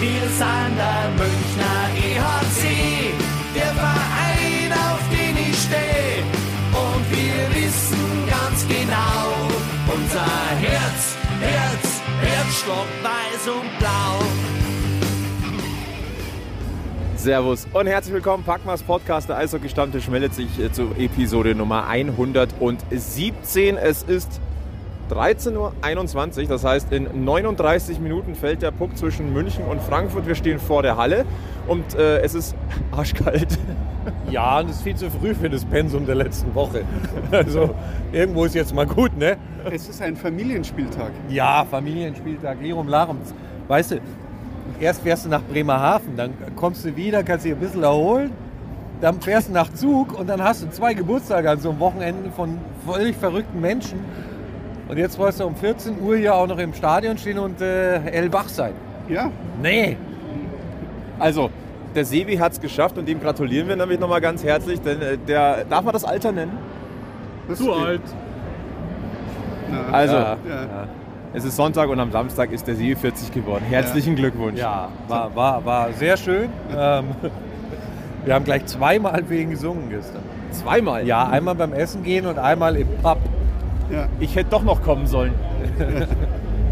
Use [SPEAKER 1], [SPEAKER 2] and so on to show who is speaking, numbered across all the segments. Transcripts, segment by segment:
[SPEAKER 1] Wir sind der Münchner EHC, der Verein, auf den ich stehe. Und wir wissen ganz genau, unser Herz, Herz, Herzstock weiß und blau.
[SPEAKER 2] Servus und herzlich willkommen. Packmas Podcast, der Eishockey-Stammtisch meldet sich äh, zu Episode Nummer 117. Es ist 13.21 Uhr, das heißt in 39 Minuten fällt der Puck zwischen München und Frankfurt. Wir stehen vor der Halle und äh, es ist arschkalt.
[SPEAKER 3] Ja, und es ist viel zu früh für das Pensum der letzten Woche. Also irgendwo ist jetzt mal gut, ne?
[SPEAKER 4] Es ist ein Familienspieltag.
[SPEAKER 3] Ja, Familienspieltag, Lirum Larum. Weißt du, erst fährst du nach Bremerhaven, dann kommst du wieder, kannst dich ein bisschen erholen, dann fährst du nach Zug und dann hast du zwei Geburtstage an so einem Wochenende von völlig verrückten Menschen. Und jetzt wolltest du um 14 Uhr hier auch noch im Stadion stehen und äh, hellwach sein.
[SPEAKER 4] Ja,
[SPEAKER 3] Nee.
[SPEAKER 2] Also, der Sevi hat es geschafft und dem gratulieren wir nämlich nochmal ganz herzlich, denn äh, der, darf man das Alter nennen?
[SPEAKER 4] das
[SPEAKER 3] Zu alt.
[SPEAKER 4] Na,
[SPEAKER 2] Also,
[SPEAKER 3] Ja.
[SPEAKER 4] ja.
[SPEAKER 2] es ist Sonntag und am Samstag ist der Sevi 40 geworden. Herzlichen Glückwunsch.
[SPEAKER 3] Ja, war, war, war sehr schön. Ähm, wir haben gleich zweimal wegen gesungen gestern.
[SPEAKER 2] Zweimal?
[SPEAKER 3] Ja, einmal beim Essen gehen und einmal im Pub.
[SPEAKER 4] Ja.
[SPEAKER 2] Ich hätte doch noch kommen sollen.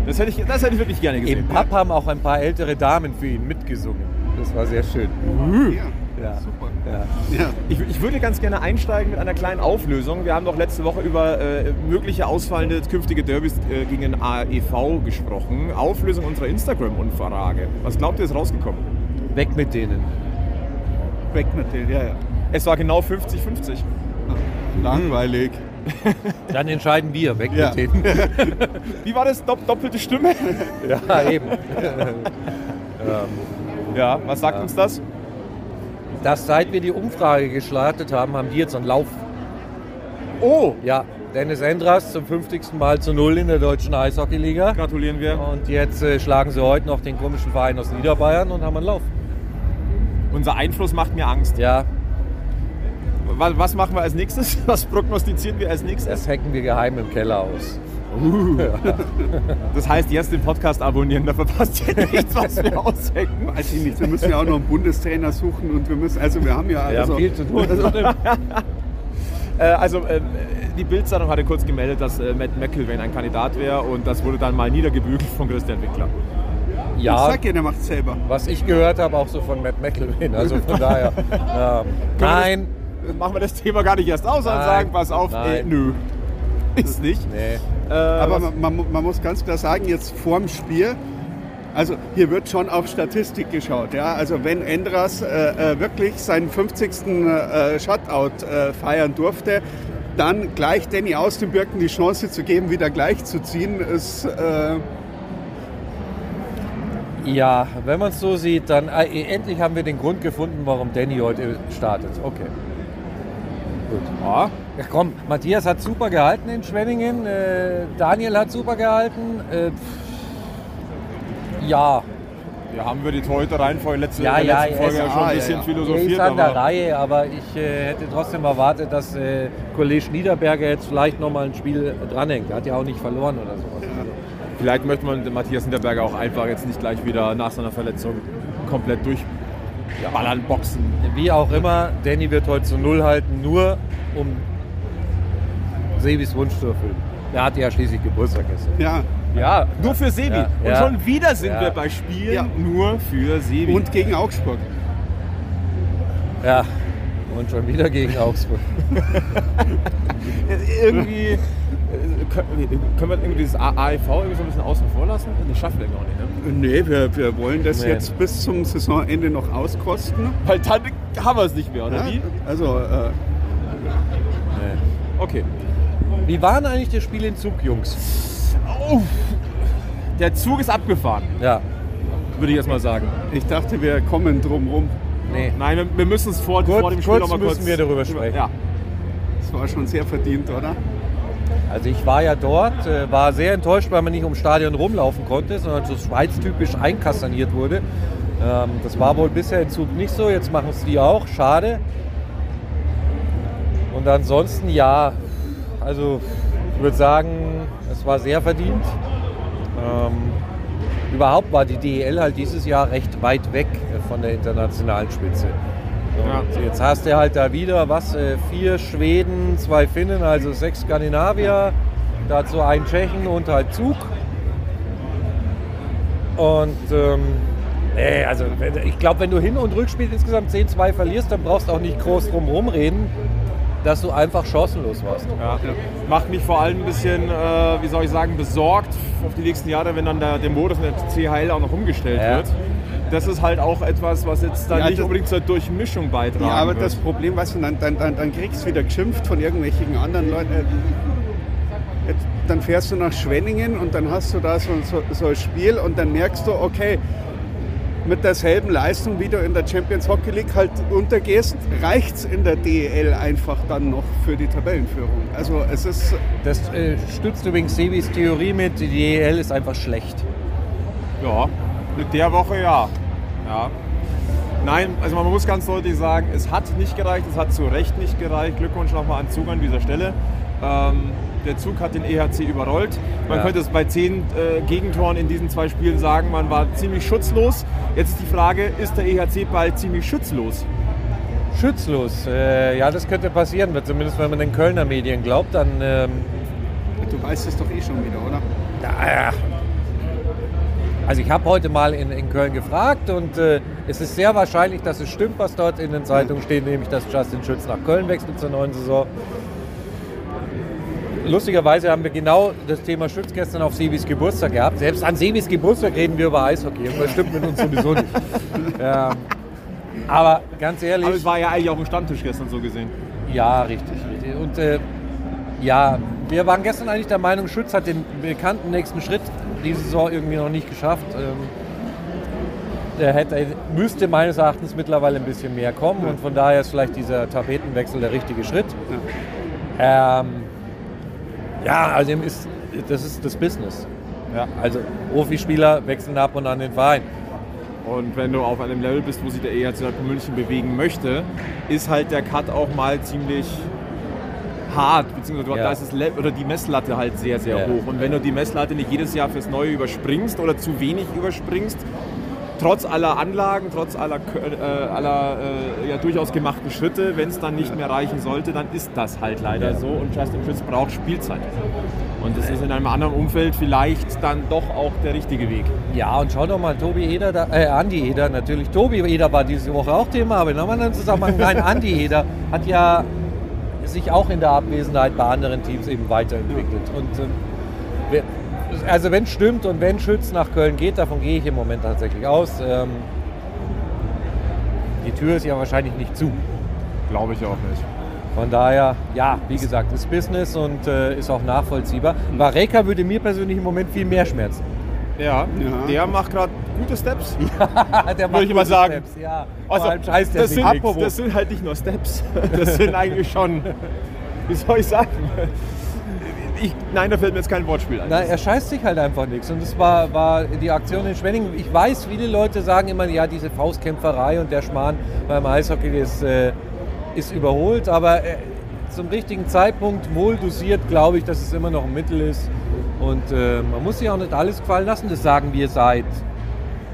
[SPEAKER 2] Das hätte ich, das hätte ich wirklich gerne gesehen.
[SPEAKER 3] Im Pub haben auch ein paar ältere Damen für ihn mitgesungen. Das war sehr schön.
[SPEAKER 4] ja.
[SPEAKER 3] Ja.
[SPEAKER 4] Super.
[SPEAKER 3] Ja.
[SPEAKER 4] Ja.
[SPEAKER 2] Ich, ich würde ganz gerne einsteigen mit einer kleinen Auflösung. Wir haben doch letzte Woche über äh, mögliche ausfallende künftige Derbys äh, gegen den AEV gesprochen. Auflösung unserer Instagram-Umfrage. Was glaubt ihr, ist rausgekommen?
[SPEAKER 3] Weg mit denen.
[SPEAKER 4] Weg mit denen, ja, ja.
[SPEAKER 2] Es war genau 50-50.
[SPEAKER 4] Langweilig.
[SPEAKER 3] Dann entscheiden wir, weg
[SPEAKER 4] Ja.
[SPEAKER 3] mit denen.
[SPEAKER 2] Wie war das? Dopp doppelte Stimme?
[SPEAKER 3] Ja, eben.
[SPEAKER 2] Ja, was sagt uns das?
[SPEAKER 3] Dass seit wir die Umfrage gestartet haben, haben die jetzt einen Lauf.
[SPEAKER 2] Oh,
[SPEAKER 3] Ja, Dennis Endras zum 50. Mal zu Null in der deutschen Eishockeyliga.
[SPEAKER 2] gratulieren wir.
[SPEAKER 3] Und jetzt äh, schlagen sie heute noch den komischen Verein aus Niederbayern und haben einen Lauf.
[SPEAKER 2] Unser Einfluss macht mir Angst.
[SPEAKER 3] Ja,
[SPEAKER 2] Was, was machen wir als nächstes? Was prognostizieren wir als nächstes?
[SPEAKER 3] das hacken wir geheim im Keller aus.
[SPEAKER 2] Das heißt, jetzt den Podcast abonnieren, da verpasst ihr nichts, was wir aushecken.
[SPEAKER 4] Weiß ich nicht. Wir müssen ja auch noch einen Bundestrainer suchen und wir müssen, also wir haben ja,
[SPEAKER 3] Wir
[SPEAKER 4] also,
[SPEAKER 3] haben viel zu tun.
[SPEAKER 2] Äh, also äh, die Bildzeitung hatte kurz gemeldet, dass äh, Matt McIlvain ein Kandidat wäre und das wurde dann mal niedergebügelt von Christian Wickler.
[SPEAKER 4] ich
[SPEAKER 3] ja,
[SPEAKER 4] sag ja, der macht selber.
[SPEAKER 3] was ich gehört habe, auch so von Matt McElwain. Also von daher. Ähm, nein,
[SPEAKER 2] Dann machen wir das Thema gar nicht erst aus, sondern
[SPEAKER 3] Nein.
[SPEAKER 2] sagen, pass auf,
[SPEAKER 3] Nein.
[SPEAKER 2] nö. Ist nicht.
[SPEAKER 3] nee.
[SPEAKER 2] Äh,
[SPEAKER 4] Aber man, man, man muss ganz klar sagen, jetzt vorm Spiel, also hier wird schon auf Statistik geschaut. Ja? Also wenn Endras äh, äh, wirklich seinen 50. Äh, Shutout äh, feiern durfte, dann gleich Danny aus den Birken die Chance zu geben, wieder gleich zu ziehen, ist äh,
[SPEAKER 3] Ja, wenn man es so sieht, dann äh, endlich haben wir den Grund gefunden, warum Danny heute startet. Okay. Gut.
[SPEAKER 2] ja,
[SPEAKER 3] Ja, komm, Matthias hat super gehalten in Schwenningen, äh, Daniel hat super gehalten. Äh, pff, ja,
[SPEAKER 2] wir haben wir die heute Reihenfolge letzte,
[SPEAKER 3] Ja, ja,
[SPEAKER 2] letzten Folge
[SPEAKER 3] ja,
[SPEAKER 2] ja schon
[SPEAKER 4] ja,
[SPEAKER 2] ein bisschen
[SPEAKER 4] ja.
[SPEAKER 3] er
[SPEAKER 2] philosophiert.
[SPEAKER 3] ist an der
[SPEAKER 2] aber
[SPEAKER 3] Reihe, aber ich äh, hätte trotzdem erwartet, dass äh, Kollege Niederberger jetzt vielleicht nochmal ein Spiel dranhängt. Er hat ja auch nicht verloren oder sowas.
[SPEAKER 2] vielleicht möchte man Matthias Hinterberger auch einfach jetzt nicht gleich wieder nach seiner Verletzung komplett durchballern, boxen.
[SPEAKER 3] Wie auch immer, Danny wird heute zu Null halten, nur um Sebis Wunsch zu erfüllen. Er hatte ja schließlich Geburtstag gestern.
[SPEAKER 4] ja.
[SPEAKER 2] Ja, nur für Sebi.
[SPEAKER 3] Ja,
[SPEAKER 2] Und
[SPEAKER 3] ja.
[SPEAKER 2] schon wieder sind
[SPEAKER 3] Ja.
[SPEAKER 2] wir bei Spielen
[SPEAKER 4] Ja.
[SPEAKER 2] nur für Sebi.
[SPEAKER 4] Und gegen Augsburg.
[SPEAKER 3] Ja, und schon wieder gegen Augsburg.
[SPEAKER 2] irgendwie können wir irgendwie dieses AIV irgendwie so ein bisschen außen vor lassen? Das schaffen wir gar nicht, ne?
[SPEAKER 4] Nee, wir, wir wollen das
[SPEAKER 3] Nee.
[SPEAKER 4] jetzt bis zum Saisonende noch auskosten.
[SPEAKER 2] Weil dann haben wir es nicht mehr, oder
[SPEAKER 4] Ja?
[SPEAKER 2] wie?
[SPEAKER 4] Also äh,
[SPEAKER 2] Okay.
[SPEAKER 3] Wie war denn eigentlich das Spiel in Zug, Jungs?
[SPEAKER 2] Oh, der Zug ist abgefahren,
[SPEAKER 3] Ja,
[SPEAKER 2] würde ich jetzt mal sagen.
[SPEAKER 4] ich dachte, wir kommen drum rum.
[SPEAKER 3] nee.
[SPEAKER 2] Nein, wir, wir müssen es vor,
[SPEAKER 3] Kurz-
[SPEAKER 2] vor dem Spiel
[SPEAKER 3] kurz
[SPEAKER 2] noch mal
[SPEAKER 3] müssen
[SPEAKER 2] kurz
[SPEAKER 3] wir darüber sprechen.
[SPEAKER 2] Ja.
[SPEAKER 4] Das war schon sehr verdient, oder?
[SPEAKER 3] Also ich war ja dort, äh, war sehr enttäuscht, weil man nicht ums Stadion rumlaufen konnte, sondern so schweiztypisch einkastaniert wurde. Ähm, das war wohl bisher in Zug nicht so, jetzt machen es die auch, schade. Und ansonsten ja, also ich würde sagen, es war sehr verdient. Ähm, überhaupt war die DEL halt dieses Jahr recht weit weg von der internationalen Spitze. Und jetzt hast du halt da wieder, was, äh, vier Schweden, zwei Finnen, also sechs Skandinavier, dazu ein Tschechen und halt Zug. Und ähm, nee, also ich glaube, wenn du Hin- und Rückspiel insgesamt 10-2 verlierst, dann brauchst du auch nicht groß drum rumreden, dass du einfach chancenlos warst.
[SPEAKER 2] Ja. Macht mich vor allem ein bisschen, äh, wie soll ich sagen, besorgt auf die nächsten Jahre, wenn dann der, der Modus in der CHL auch noch umgestellt
[SPEAKER 3] Ja.
[SPEAKER 2] wird. Das ist halt auch etwas, was jetzt dann
[SPEAKER 4] Ja,
[SPEAKER 2] nicht
[SPEAKER 4] das-
[SPEAKER 2] unbedingt zur Durchmischung beitragen
[SPEAKER 4] Ja, aber
[SPEAKER 2] wird.
[SPEAKER 4] das Problem, weißt du, dann, dann, dann, dann kriegst du wieder geschimpft von irgendwelchen anderen Leuten. Äh, Jetzt, dann fährst du nach Schwenningen und dann hast du da so, so, so ein Spiel und dann merkst du, okay, mit derselben Leistung, wie du in der Champions Hockey League halt untergehst, reicht es in der DEL einfach dann noch für die Tabellenführung. Also es ist,
[SPEAKER 3] Das äh, stützt übrigens Sebis Theorie mit, die DEL ist einfach schlecht.
[SPEAKER 2] Ja, mit der Woche ja. ja. Nein, also man muss ganz deutlich sagen, es hat nicht gereicht, es hat zu Recht nicht gereicht. Glückwunsch nochmal an Zug an dieser Stelle. Ähm, der Zug hat den EHC überrollt. Man
[SPEAKER 3] Ja.
[SPEAKER 2] könnte es bei zehn äh, Gegentoren in diesen zwei Spielen sagen, man war ziemlich schutzlos. Jetzt ist die Frage, ist der EHC bald ziemlich schutzlos?
[SPEAKER 3] Schützlos, äh, ja, das könnte passieren, zumindest wenn man den Kölner Medien glaubt, dann ähm,
[SPEAKER 4] du weißt es doch eh schon wieder, oder?
[SPEAKER 3] Ja, Also ich habe heute mal in, in Köln gefragt und äh, es ist sehr wahrscheinlich, dass es stimmt, was dort in den Zeitungen steht, nämlich dass Justin Schütz nach Köln wechselt zur neuen Saison. Lustigerweise haben wir genau das Thema Schütz gestern auf Sebis Geburtstag gehabt. Selbst an Sebis Geburtstag reden wir über Eishockey und das stimmt mit uns sowieso nicht. Ja. Aber ganz ehrlich,
[SPEAKER 2] Aber es war ja eigentlich auch ein Stammtisch gestern so gesehen.
[SPEAKER 3] ja, richtig, richtig. Und äh, ja, wir waren gestern eigentlich der Meinung, Schütz hat den bekannten nächsten Schritt diese Saison irgendwie noch nicht geschafft. Ähm, der hätte, müsste meines Erachtens mittlerweile ein bisschen mehr kommen und von daher ist vielleicht dieser Tapetenwechsel der richtige Schritt. Ähm, ja, also ist, das ist das Business.
[SPEAKER 2] Ja.
[SPEAKER 3] Also Profispieler wechseln ab und an den Verein.
[SPEAKER 2] Und wenn du auf einem Level bist, wo sich der EHC München bewegen möchte, ist halt der Cut auch mal ziemlich hart, beziehungsweise
[SPEAKER 3] Ja.
[SPEAKER 2] da ist das Le oder die Messlatte halt sehr, sehr
[SPEAKER 3] Ja.
[SPEAKER 2] hoch. Und wenn du die Messlatte nicht jedes Jahr fürs Neue überspringst oder zu wenig überspringst, trotz aller Anlagen, trotz aller, äh, aller äh, ja, durchaus gemachten Schritte, wenn es dann nicht mehr reichen sollte, dann ist das halt leider
[SPEAKER 3] Ja.
[SPEAKER 2] so und Justin Schütz braucht Spielzeit. Und das ist in einem anderen Umfeld vielleicht dann doch auch der richtige Weg.
[SPEAKER 3] Ja, und schau doch mal, Tobi Eder, da, äh, Andi Eder natürlich. Tobi Eder war diese Woche auch Thema, aber in einem anderen Zusammenhang. Nein, Andi Eder hat ja sich auch in der Abwesenheit bei anderen Teams eben weiterentwickelt. Und ähm, also wenn es stimmt und wenn Schütz nach Köln geht, davon gehe ich im Moment tatsächlich aus. Ähm, die Tür ist ja wahrscheinlich nicht zu.
[SPEAKER 2] Glaube ich auch nicht.
[SPEAKER 3] Von daher, ja, wie gesagt, ist Business und äh, ist auch nachvollziehbar. Vareka würde mir persönlich im Moment viel mehr schmerzen.
[SPEAKER 2] Ja,
[SPEAKER 4] Ja.
[SPEAKER 2] der macht gerade gute Steps.
[SPEAKER 3] Der
[SPEAKER 2] Würde ich mal sagen.
[SPEAKER 3] Steps, ja.
[SPEAKER 2] Also,
[SPEAKER 3] der
[SPEAKER 2] das, sind, das sind halt nicht nur Steps. Das sind eigentlich schon, wie soll ich sagen? Ich, nein, da fällt mir jetzt kein Wortspiel ein.
[SPEAKER 3] Na, er scheißt sich halt einfach nichts. Und das war, war die Aktion in Schwenningen. Ich weiß, viele Leute sagen immer, ja, diese Faustkämpferei und der Schmarrn beim Eishockey ist, äh, ist überholt. Aber äh, zum richtigen Zeitpunkt, wohl dosiert, glaube ich, dass es immer noch ein Mittel ist. Und äh, man muss sich auch nicht alles gefallen lassen. Das sagen wir seit,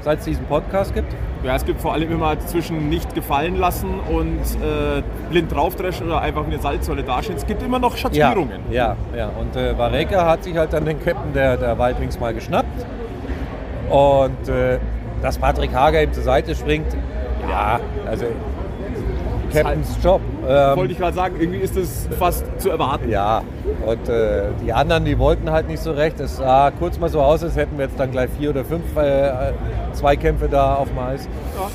[SPEAKER 3] seit es diesen Podcast gibt.
[SPEAKER 2] Ja, es gibt vor allem immer zwischen nicht gefallen lassen und äh, blind draufdreschen oder einfach eine Salzsäule dastehen. Es gibt immer noch Schattierungen.
[SPEAKER 3] Ja, ja. Und äh, Vareka hat sich halt dann den Captain der, der Wild Wings mal geschnappt. Und äh, dass Patrick Hager ihm zur Seite springt, ja, also Captains Job. Ähm,
[SPEAKER 2] Wollte ich gerade sagen, irgendwie ist das fast zu erwarten.
[SPEAKER 3] ja, und äh, die anderen, die wollten halt nicht so recht. Es sah kurz mal so aus, als hätten wir jetzt dann gleich vier oder fünf äh, Zweikämpfe da auf dem Eis.
[SPEAKER 2] Ja.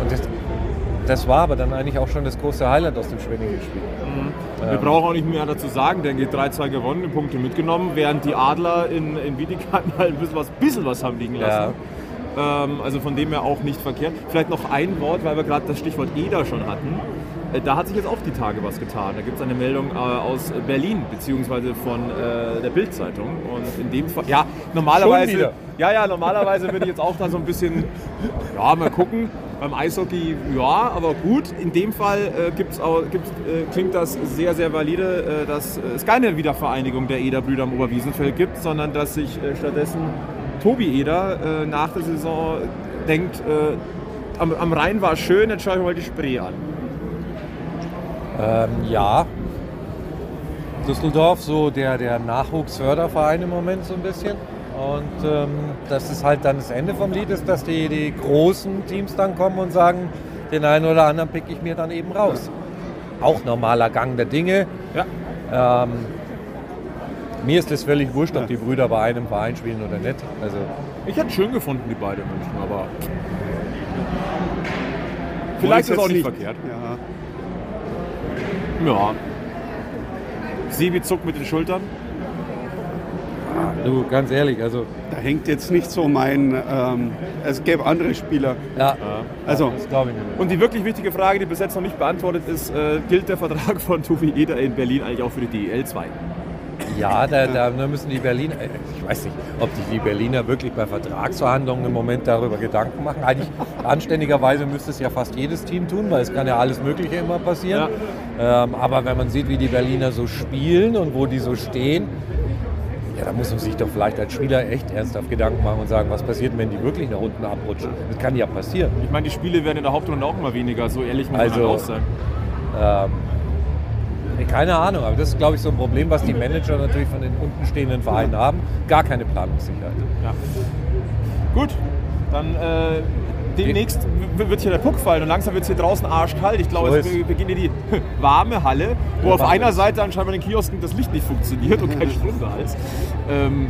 [SPEAKER 3] Und das, das war aber dann eigentlich auch schon das große Highlight aus dem Schwenningen-Spiel.
[SPEAKER 2] Wir brauchen auch nicht mehr dazu sagen, der geht 3-2 gewonnen, Punkte mitgenommen, während die Adler in, in Wiedekanten halt ein bisschen was, bisschen was haben liegen lassen. Ähm, also von dem her auch nicht verkehrt. Vielleicht noch ein Wort, weil wir gerade das Stichwort EDA schon hatten. Äh, Da hat sich jetzt auch die Tage was getan. Da gibt es eine Meldung äh, aus Berlin, beziehungsweise von äh, der Bild-Zeitung. Und in dem Fall, ja, normalerweise, ja, ja, normalerweise würde ich jetzt auch da so ein bisschen, ja, mal gucken. Beim Eishockey, ja, aber gut. In dem Fall äh, gibt's auch, gibt's, äh, klingt das sehr, sehr valide, äh, dass es keine Wiedervereinigung der Eder-Brüder am Oberwiesenfeld gibt, sondern dass sich stattdessen Tobi Eder äh, nach der Saison denkt, äh, am, am Rhein war es schön, jetzt schaue ich mal die Spree an.
[SPEAKER 3] Ähm, ja. Düsseldorf, so der, der Nachwuchsförderverein im Moment so ein bisschen. Und ähm, das ist halt dann das Ende vom Lied, ist, dass die, die großen Teams dann kommen und sagen, den einen oder anderen pick ich mir dann eben raus. Auch normaler Gang der Dinge.
[SPEAKER 2] Ja.
[SPEAKER 3] Ähm, mir ist es völlig wurscht, ob die Brüder bei einem Verein spielen oder nicht. Also
[SPEAKER 2] Ich hätte schön gefunden, die beiden München, aber vielleicht ist es auch nicht verkehrt.
[SPEAKER 4] Ja.
[SPEAKER 2] Ja. Sebi zuckt mit den Schultern.
[SPEAKER 3] du, ganz ehrlich, also
[SPEAKER 4] Da hängt jetzt nicht so mein. Ähm, es gäbe andere Spieler.
[SPEAKER 3] ja,
[SPEAKER 4] Also,
[SPEAKER 3] das glaube ich nicht.
[SPEAKER 2] Und die wirklich wichtige Frage, die bis jetzt noch nicht beantwortet ist, äh, gilt der Vertrag von Tobi Eder in Berlin eigentlich auch für die DEL 2?
[SPEAKER 3] Ja, da, da müssen die Berliner, äh, ich weiß nicht, ob sich die Berliner wirklich bei Vertragsverhandlungen im Moment darüber Gedanken machen. Eigentlich anständigerweise müsste es ja fast jedes Team tun, weil es kann ja alles Mögliche immer passieren. Ähm, aber wenn man sieht, wie die Berliner so spielen und wo die so stehen, ja, da muss man sich doch vielleicht als Spieler echt ernsthaft Gedanken machen und sagen, was passiert, wenn die wirklich nach unten abrutschen. Das kann ja passieren.
[SPEAKER 2] Ich meine, die Spiele werden in der Hauptrunde auch immer weniger, so ehrlich muss
[SPEAKER 3] Also-
[SPEAKER 2] man auch sein.
[SPEAKER 3] Ähm, keine Ahnung, aber das ist, glaube ich, so ein Problem, was die Manager natürlich von den untenstehenden Vereinen haben. Gar keine Planungssicherheit.
[SPEAKER 2] Ja. Gut, dann äh, demnächst wird hier der Puck fallen und langsam wird es hier draußen arschkalt. Ich glaube,
[SPEAKER 3] So ist.
[SPEAKER 2] be- beginnt hier die warme Halle, wo
[SPEAKER 3] Ja,
[SPEAKER 2] auf einer. Seite anscheinend bei den Kiosken das Licht nicht funktioniert und kein Strom da ist. Ähm,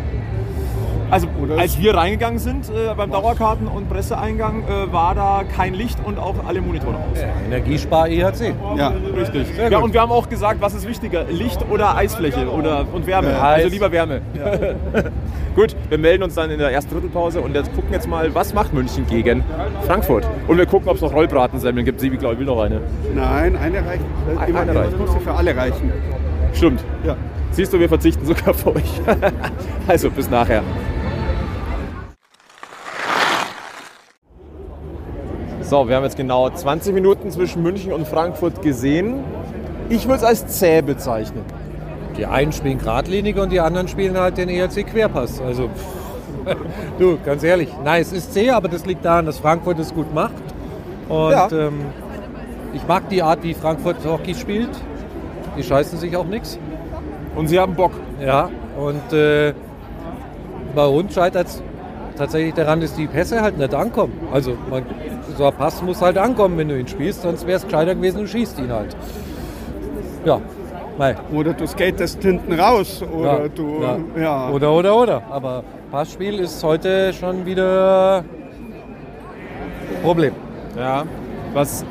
[SPEAKER 2] also
[SPEAKER 4] Oder
[SPEAKER 2] als wir reingegangen sind äh, beim Dauerkarten- und Presseeingang, äh, war da kein Licht und auch alle Monitore aus.
[SPEAKER 3] Energiespar E EHC.
[SPEAKER 4] ja.
[SPEAKER 2] Richtig.
[SPEAKER 3] Sehr
[SPEAKER 2] Ja,
[SPEAKER 3] gut.
[SPEAKER 2] und wir haben auch gesagt, was ist wichtiger, Licht oder Eisfläche oder, und Wärme.
[SPEAKER 3] Ja,
[SPEAKER 2] also lieber Wärme. Gut, wir melden uns dann in der ersten Drittelpause und jetzt gucken jetzt mal, was macht München gegen Frankfurt. Und wir gucken, ob es noch Rollbratensemmeln gibt. Sibi, glaube ich, will noch eine.
[SPEAKER 4] Nein, eine reicht. Äh,
[SPEAKER 2] Eine
[SPEAKER 4] immer,
[SPEAKER 2] reicht.
[SPEAKER 4] Das muss ja für alle reichen.
[SPEAKER 2] Stimmt.
[SPEAKER 4] Ja.
[SPEAKER 2] Siehst du, wir verzichten sogar für euch. also, bis nachher. So, wir haben jetzt genau 20 Minuten zwischen München und Frankfurt gesehen. Ich würde es als zäh bezeichnen.
[SPEAKER 3] Die einen spielen geradlinig und die anderen spielen halt den ERC Querpass. Also, du, ganz ehrlich, nein, es ist zäh, aber das liegt daran, dass Frankfurt es gut macht. Und
[SPEAKER 2] Ja.
[SPEAKER 3] ähm, ich mag die Art, wie Frankfurt Hockey spielt. Die scheißen sich auch nichts.
[SPEAKER 2] Und sie haben Bock.
[SPEAKER 3] Ja, und äh, bei uns scheitert es tatsächlich daran, dass die Pässe halt nicht ankommen. Also man, so ein Pass muss halt ankommen, wenn du ihn spielst, sonst wäre es gescheiter gewesen, du schießt ihn halt. Ja, mei.
[SPEAKER 4] Oder du skatest hinten raus. Oder
[SPEAKER 3] ja,
[SPEAKER 4] du.
[SPEAKER 3] ja.
[SPEAKER 4] Ja.
[SPEAKER 3] Oder, oder, oder. Aber Passspiel ist heute schon wieder Problem.
[SPEAKER 2] Ja, was,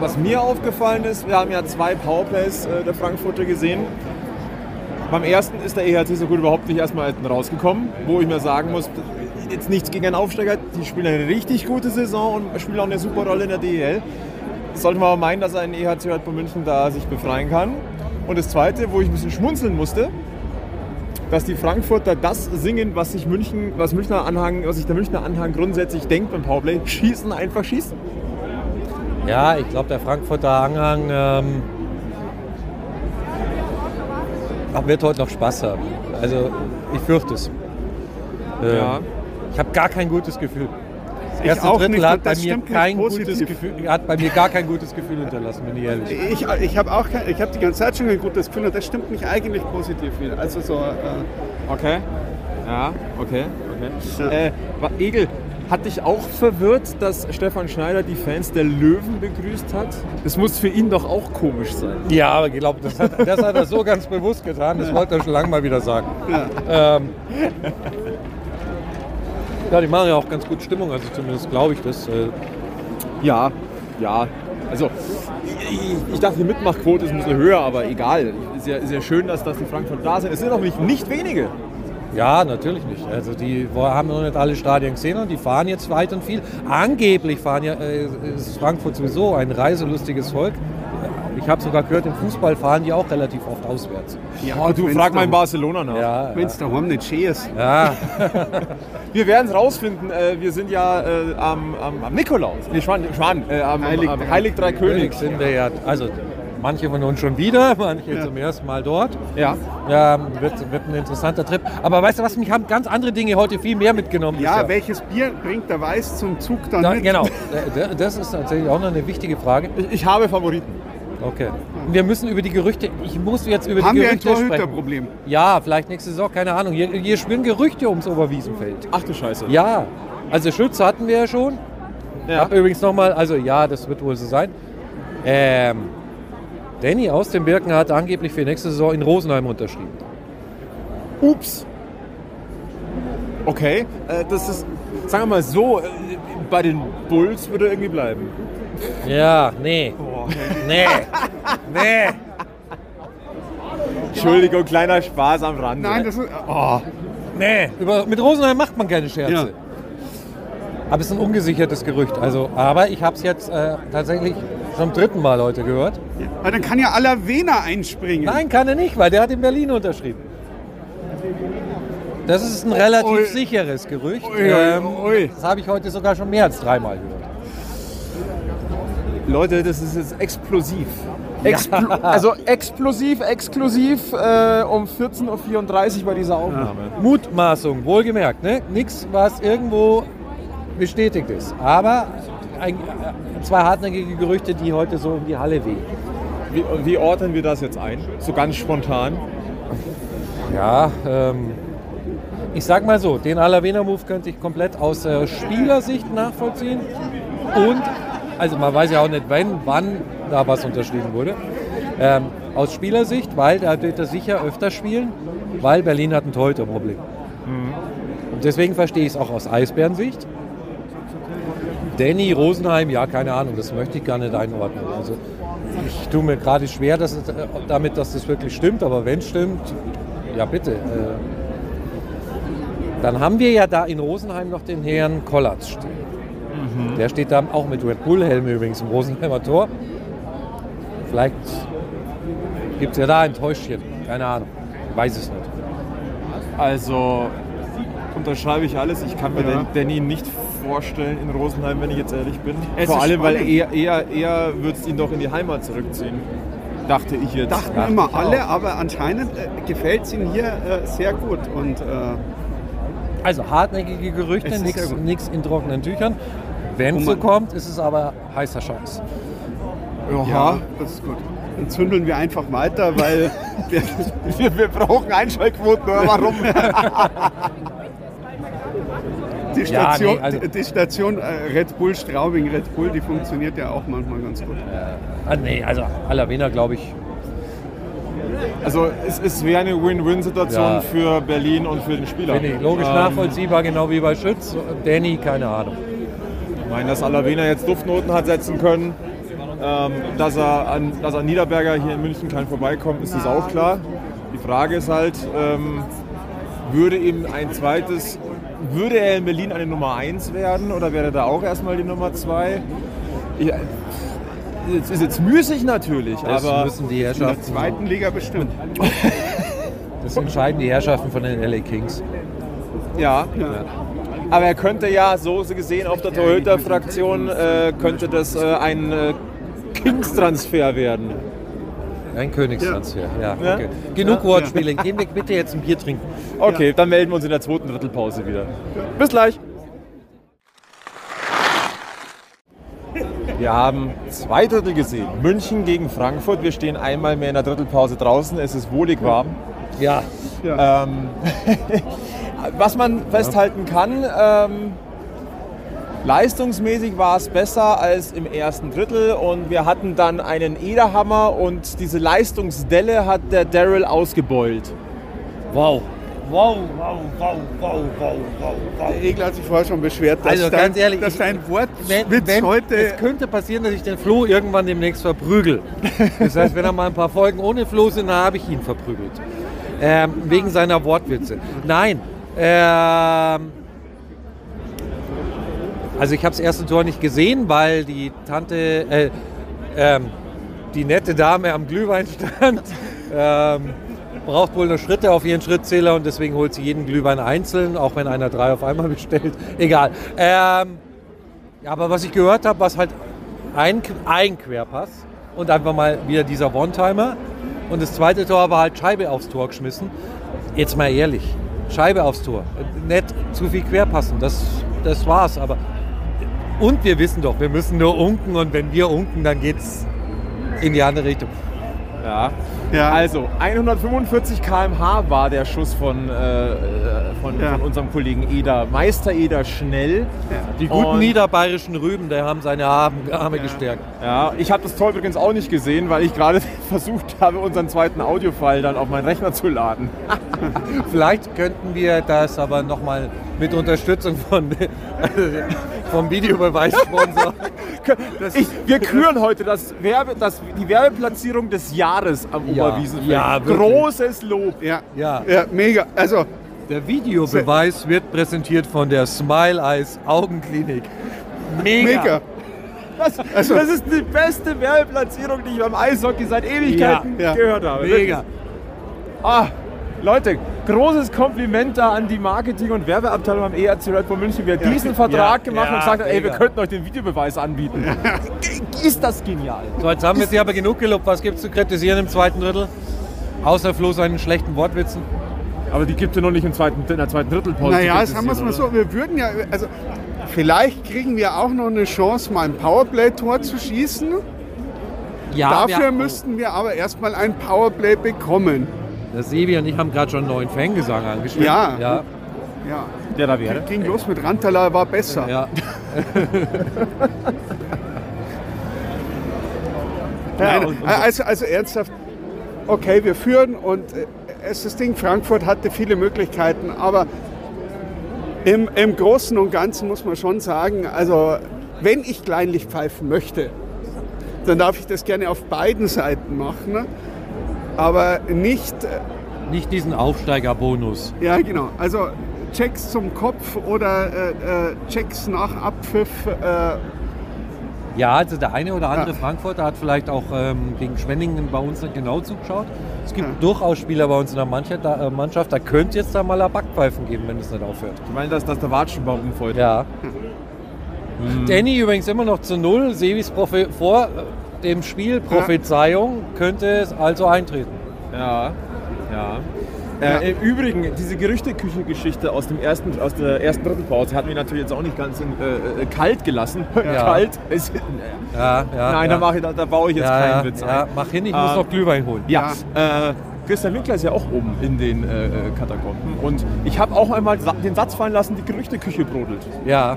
[SPEAKER 2] was mir aufgefallen ist, wir haben ja zwei Powerplays äh, der Frankfurter gesehen. Beim ersten ist der EHC so gut überhaupt nicht erstmal hinten rausgekommen, wo ich mir sagen muss, jetzt nichts gegen einen Aufsteiger, die spielen eine richtig gute Saison und spielen auch eine super Rolle in der DEL. Sollte man aber meinen, dass ein EHC bei München da sich befreien kann. Und das zweite, wo ich ein bisschen schmunzeln musste, dass die Frankfurter das singen, was sich München, was Münchner Anhang, was sich der Münchner Anhang grundsätzlich denkt beim Powerplay, schießen einfach schießen.
[SPEAKER 3] Ja, ich glaube, der Frankfurter Anhang ähm, wird heute noch Spaß haben. Also ich fürchte es. Ähm,
[SPEAKER 2] Ja.
[SPEAKER 3] Ich habe gar kein gutes Gefühl. Das
[SPEAKER 4] Ich
[SPEAKER 3] erste
[SPEAKER 4] auch
[SPEAKER 3] Drittel
[SPEAKER 4] nicht,
[SPEAKER 3] hat bei mir kein gutes. Gefühl, hat bei mir gar kein gutes Gefühl hinterlassen, bin ich ehrlich.
[SPEAKER 4] Ich, ich habe auch kein, ich habe die ganze Zeit schon ein gutes Gefühl und das stimmt mich eigentlich positiv wieder. Also so, äh,
[SPEAKER 2] Okay. Ja, okay. okay.
[SPEAKER 4] Ja.
[SPEAKER 2] Äh, Egel, hat dich auch verwirrt, dass Stefan Schneider die Fans der Löwen begrüßt hat? Das muss für ihn doch auch komisch sein.
[SPEAKER 3] Ja, aber ich glaube, das hat, das hat er so ganz bewusst getan. Das wollte er schon lange mal wieder sagen. Ähm, ja, die machen ja auch ganz gut Stimmung, also zumindest glaube ich das. Äh,
[SPEAKER 2] Ja, ja. Also, ich, dachte, die Mitmachquote ist ein bisschen höher, aber egal. Ist ja, ist ja schön, dass, dass die Frankfurt da sind. Es sind auch nicht, nicht wenige.
[SPEAKER 3] Ja, natürlich nicht. Also die haben noch nicht alle Stadien gesehen und die fahren jetzt weit und viel. Angeblich fahren ja, äh, ist Frankfurt sowieso ein reiselustiges Volk. Ich habe sogar gehört, im Fußball fahren die auch relativ oft auswärts.
[SPEAKER 4] Ja,
[SPEAKER 2] Oh, du frag mal in Barcelona nach.
[SPEAKER 3] Ja,
[SPEAKER 4] Wenn es daheim nicht schön ist.
[SPEAKER 3] ja.
[SPEAKER 2] Wir werden es rausfinden. Äh, wir sind ja äh, am, am, am Nikolaus. Nee, Schwan, Schwan, äh, am,
[SPEAKER 4] Heilig-
[SPEAKER 2] am, am Heilig Drei
[SPEAKER 3] König
[SPEAKER 2] Königs.
[SPEAKER 3] sind wir ja, also manche von uns schon wieder, manche zum ersten Mal dort.
[SPEAKER 2] Ja.
[SPEAKER 3] Ja, wird, wird ein interessanter Trip. Aber weißt du was, mich haben ganz andere Dinge heute viel mehr mitgenommen.
[SPEAKER 4] Ja,
[SPEAKER 3] bisher.
[SPEAKER 4] welches Bier bringt der Weiß zum Zug dann
[SPEAKER 3] Da,
[SPEAKER 4] mit?
[SPEAKER 3] genau, Äh, das ist tatsächlich auch noch eine wichtige Frage.
[SPEAKER 2] Ich, ich habe Favoriten.
[SPEAKER 3] Okay. Wir müssen über die Gerüchte, ich muss jetzt über
[SPEAKER 4] Haben
[SPEAKER 3] die
[SPEAKER 4] wir ein
[SPEAKER 3] Gerüchte sprechen.
[SPEAKER 4] Torhüterproblem?
[SPEAKER 3] Ja, vielleicht nächste Saison, keine Ahnung. Hier, hier schwirren Gerüchte ums Oberwiesenfeld.
[SPEAKER 2] Ach du Scheiße.
[SPEAKER 3] Ja, also Schütze hatten wir ja schon.
[SPEAKER 2] Ja.
[SPEAKER 3] Hab übrigens nochmal, also ja, das wird wohl so sein. Ähm, Danny aus dem Birken hat angeblich für nächste Saison in Rosenheim unterschrieben.
[SPEAKER 2] Ups. Okay, äh, das ist, sagen wir mal so, äh, bei den Bulls würde er irgendwie bleiben.
[SPEAKER 3] Ja, nee. Nee. Nee.
[SPEAKER 2] Entschuldigung, kleiner Spaß am Rande.
[SPEAKER 4] Nein, das ist. Oh,
[SPEAKER 3] Nee. Über, mit Rosenheim macht man keine Scherze.
[SPEAKER 4] Ja.
[SPEAKER 3] Aber es ist ein ungesichertes Gerücht. Also, aber ich habe es jetzt äh, tatsächlich zum dritten Mal heute gehört.
[SPEAKER 4] aber dann kann ja Alavena einspringen.
[SPEAKER 3] Nein, kann er nicht, weil der hat in Berlin unterschrieben. Das ist ein relativ
[SPEAKER 4] Ui.
[SPEAKER 3] sicheres Gerücht.
[SPEAKER 4] Ui, ui,
[SPEAKER 3] Ähm. Das habe ich heute sogar schon mehr als dreimal gehört.
[SPEAKER 2] Leute, das ist jetzt explosiv. Explo also explosiv, exklusiv äh, um 14.34 Uhr bei dieser Aufnahme.
[SPEAKER 3] Mutmaßung, wohlgemerkt. Ne? Nichts, was irgendwo bestätigt ist. Aber ein, äh, zwei hartnäckige Gerüchte, die heute so um die Halle wehen.
[SPEAKER 2] Wie, wie ordnen wir das jetzt ein? So ganz spontan.
[SPEAKER 3] Ja, ähm, ich sag mal so, den Alavena-Move könnte ich komplett aus äh, Spielersicht nachvollziehen. Und, also man weiß ja auch nicht, wenn, wann da was unterschrieben wurde. Ähm, aus Spielersicht, weil da wird er sicher öfter spielen, weil Berlin hat ein Torhüterproblem. Und deswegen verstehe ich es auch aus Eisbärensicht. Danny Rosenheim, ja, keine Ahnung, das möchte ich gar nicht einordnen. Also ich tue mir gerade schwer dass es, äh, damit, dass das wirklich stimmt, aber wenn es stimmt, ja bitte. Äh, dann haben wir ja da in Rosenheim noch den Herrn Kollatz stehen. Der steht da auch mit Red Bull-Helm übrigens im Rosenheimer Tor. Vielleicht gibt es ja da ein Täuschchen, keine Ahnung, weiß es nicht.
[SPEAKER 2] Also unterschreibe ich alles. Ich kann mir
[SPEAKER 4] Ja.
[SPEAKER 2] den Danny nicht vorstellen in Rosenheim, wenn ich jetzt ehrlich bin.
[SPEAKER 4] Es
[SPEAKER 2] Vor allem, weil
[SPEAKER 4] spannend.
[SPEAKER 2] eher, eher, eher es ihn doch in die Heimat zurückziehen. Dachte ich jetzt.
[SPEAKER 4] Dachten
[SPEAKER 3] Dachte
[SPEAKER 4] immer
[SPEAKER 3] ich
[SPEAKER 4] alle,
[SPEAKER 3] auch.
[SPEAKER 4] aber anscheinend äh, gefällt es ihm hier äh, sehr gut. Und äh,
[SPEAKER 3] Also hartnäckige Gerüchte, nichts in trockenen Tüchern. Wenn es so kommt, ist es aber heißer Scheiß.
[SPEAKER 4] ja, das ist gut. Dann zündeln wir einfach weiter, weil wir,
[SPEAKER 2] wir, wir brauchen Einschaltquoten, warum?
[SPEAKER 4] die
[SPEAKER 3] Ja,
[SPEAKER 4] Station,
[SPEAKER 3] nee, also-
[SPEAKER 4] die, Station äh, Red Bull Straubing, Red Bull, die funktioniert ja auch manchmal ganz gut.
[SPEAKER 3] Ah, nee, also Alavena glaube ich.
[SPEAKER 2] Also es, es wäre eine Win-Win-Situation
[SPEAKER 3] Ja.
[SPEAKER 2] für Berlin und für den Spieler.
[SPEAKER 3] Finde ich logisch
[SPEAKER 2] Ähm,
[SPEAKER 3] nachvollziehbar, genau wie bei Schütz. Danny, keine Ahnung.
[SPEAKER 2] Ich meine, dass Alavena jetzt Duftnoten hat setzen können, ähm, dass, er an, dass er an Niederberger hier in München kein vorbeikommt, ist das auch klar. Die Frage ist halt, ähm, würde ihm ein zweites, würde er in Berlin eine Nummer 1 werden oder wäre da auch erstmal die Nummer 2? Ich, es ist jetzt müßig natürlich,
[SPEAKER 3] Das
[SPEAKER 2] aber
[SPEAKER 3] müssen die
[SPEAKER 4] In der
[SPEAKER 3] Herrschaften.
[SPEAKER 4] zweiten Liga bestimmt.
[SPEAKER 3] Das entscheiden die Herrschaften von den LA Kings.
[SPEAKER 2] ja. Aber er könnte ja, so gesehen, auf der Torhüter-Fraktion äh, könnte das äh, ein äh, Kings-Transfer werden.
[SPEAKER 3] Ein Königstransfer. Ja.
[SPEAKER 2] Ja.
[SPEAKER 3] okay. Genug Wortspiele. Gehen wir bitte jetzt ein Bier trinken.
[SPEAKER 2] Okay, dann melden wir uns in der zweiten Drittelpause wieder. Bis gleich. Wir haben zwei Drittel gesehen. München gegen Frankfurt. Wir stehen einmal mehr in der Drittelpause draußen. Es ist wohlig warm.
[SPEAKER 3] Ja.
[SPEAKER 2] Ähm, was man festhalten kann, ähm, leistungsmäßig war es besser als im ersten Drittel und wir hatten dann einen Ederhammer und diese Leistungsdelle hat der Daryl ausgebeult.
[SPEAKER 3] Wow. Wow, wow, wow, wow, wow, wow, wow.
[SPEAKER 4] Der Egel hat sich vorher schon beschwert, dass,
[SPEAKER 3] Also
[SPEAKER 4] dein,
[SPEAKER 3] ganz ehrlich,
[SPEAKER 4] dass dein
[SPEAKER 3] Wenn, wenn,
[SPEAKER 4] heute...
[SPEAKER 3] es könnte passieren, dass ich den Flo irgendwann demnächst verprügel. Das heißt, wenn er mal ein paar Folgen ohne Flo sind, dann habe ich ihn verprügelt. Ähm, wegen seiner Wortwitze. Nein. Ähm, also ich habe das erste Tor nicht gesehen, weil die Tante, äh, ähm, die nette Dame am Glühweinstand ähm, braucht wohl nur Schritte auf ihren Schrittzähler und deswegen holt sie jeden Glühwein einzeln, auch wenn einer drei auf einmal bestellt. Egal. Ähm, ja, aber was ich gehört habe, was halt ein, ein Querpass und einfach mal wieder dieser One-Timer. Und das zweite Tor war halt Scheibe aufs Tor geschmissen. Jetzt mal ehrlich, Scheibe aufs Tor. Nicht zu viel querpassen, das, das war's. Aber und wir wissen doch, wir müssen nur unken und wenn wir unken, dann geht's in die andere Richtung.
[SPEAKER 2] Ja.
[SPEAKER 4] Ja.
[SPEAKER 2] Also 145 km/h war der Schuss von, äh, von,
[SPEAKER 4] Ja.
[SPEAKER 2] von unserem Kollegen Eder, Meister Eder schnell.
[SPEAKER 3] Die guten
[SPEAKER 2] Und-
[SPEAKER 3] niederbayerischen Rüben, der haben seine Arme, gestärkt.
[SPEAKER 2] Ja, ich habe das Tor übrigens auch nicht gesehen, weil ich gerade versucht habe, unseren zweiten Audiofile dann auf meinen Rechner zu laden.
[SPEAKER 3] Vielleicht könnten wir das aber nochmal mit Unterstützung von, vom Videobeweissponsor.
[SPEAKER 2] Ich, wir küren heute das Werbe, das, die Werbeplatzierung des Jahres am
[SPEAKER 3] Ja,
[SPEAKER 2] Oberwiesenfeld.
[SPEAKER 3] ja.
[SPEAKER 2] Großes Lob.
[SPEAKER 4] Ja.
[SPEAKER 3] Ja.
[SPEAKER 4] ja, mega. Also,
[SPEAKER 3] Der Videobeweis wird präsentiert von der Smile Eyes Augenklinik. Mega.
[SPEAKER 4] mega.
[SPEAKER 2] Das,
[SPEAKER 4] Also-
[SPEAKER 2] das ist die beste Werbeplatzierung, die ich beim Eishockey seit Ewigkeiten
[SPEAKER 4] Ja, ja.
[SPEAKER 2] gehört habe.
[SPEAKER 3] Mega.
[SPEAKER 2] Ah, Leute, großes Kompliment da an die Marketing- und Werbeabteilung am ERC Red Bull München, wer diesen Vertrag
[SPEAKER 3] Ja,
[SPEAKER 2] gemacht hat und
[SPEAKER 3] ja,
[SPEAKER 2] gesagt hat, ey, wir könnten euch den Videobeweis anbieten. Ist das genial.
[SPEAKER 3] So, jetzt haben wir sie aber genug gelobt. Was gibt es zu kritisieren im zweiten Drittel? Außer Flo seinen schlechten Wortwitzen.
[SPEAKER 2] Aber die gibt es ja noch nicht im zweiten, in der zweiten Drittelpause.
[SPEAKER 4] Naja, sagen wir es mal so, wir würden ja, also vielleicht kriegen wir auch noch eine Chance, mal ein Powerplay-Tor zu schießen.
[SPEAKER 3] Ja,
[SPEAKER 4] Dafür
[SPEAKER 3] wir-
[SPEAKER 4] müssten wir aber erstmal ein Powerplay bekommen.
[SPEAKER 3] Der Sebi und ich haben gerade schon einen neuen Fangesang angespielt.
[SPEAKER 4] Ja.
[SPEAKER 3] Ja.
[SPEAKER 4] Ja?
[SPEAKER 2] Der da wäre.
[SPEAKER 4] ging los mit Rantala, war besser.
[SPEAKER 3] ja.
[SPEAKER 4] Nein,
[SPEAKER 2] und-
[SPEAKER 4] also, also ernsthaft, okay, wir führen und äh, es das Ding Frankfurt hatte viele Möglichkeiten, aber im, im Großen und Ganzen muss man schon sagen, also wenn ich kleinlich pfeifen möchte, dann darf ich das gerne auf beiden Seiten machen, ne? Aber nicht, äh,
[SPEAKER 3] Nicht diesen Aufsteigerbonus.
[SPEAKER 4] ja genau, also Checks zum Kopf oder äh, äh, Checks nach Abpfiff, äh,
[SPEAKER 3] Ja, also der eine oder andere
[SPEAKER 4] Ja.
[SPEAKER 3] Frankfurter hat vielleicht auch ähm, gegen Schwenningen bei uns nicht genau zugeschaut. Es gibt durchaus Spieler bei uns in der Mannschaft, da, äh, Mannschaft, da könnte jetzt da mal ein Backpfeifen geben, wenn es nicht aufhört.
[SPEAKER 2] Ich meine, dass, dass der Watschenbaum umfällt.
[SPEAKER 3] Ja. Danny übrigens immer noch zu null. Sevis vor äh, dem Spiel Prophezeiung könnte es also eintreten.
[SPEAKER 2] Ja, ja. Äh, Im Übrigen, diese Gerüchteküche-Geschichte aus, dem ersten, aus der ersten Drittelpause hat mich natürlich jetzt auch nicht ganz in, äh, äh, kalt gelassen. kalt? Ist,
[SPEAKER 3] Ja, ja.
[SPEAKER 2] Nein,
[SPEAKER 3] ja.
[SPEAKER 2] Da, mach ich, da, da baue ich jetzt
[SPEAKER 3] ja,
[SPEAKER 2] keinen
[SPEAKER 3] ja,
[SPEAKER 2] Witz
[SPEAKER 3] ja,
[SPEAKER 2] ein.
[SPEAKER 3] mach hin, ich
[SPEAKER 2] Ah.
[SPEAKER 3] muss noch Glühwein holen.
[SPEAKER 2] Ja, äh, Christian Winkler ist ja auch oben in den äh, äh, Katakomben. Und ich habe auch einmal den Satz fallen lassen, die Gerüchteküche brodelt.
[SPEAKER 3] Ja,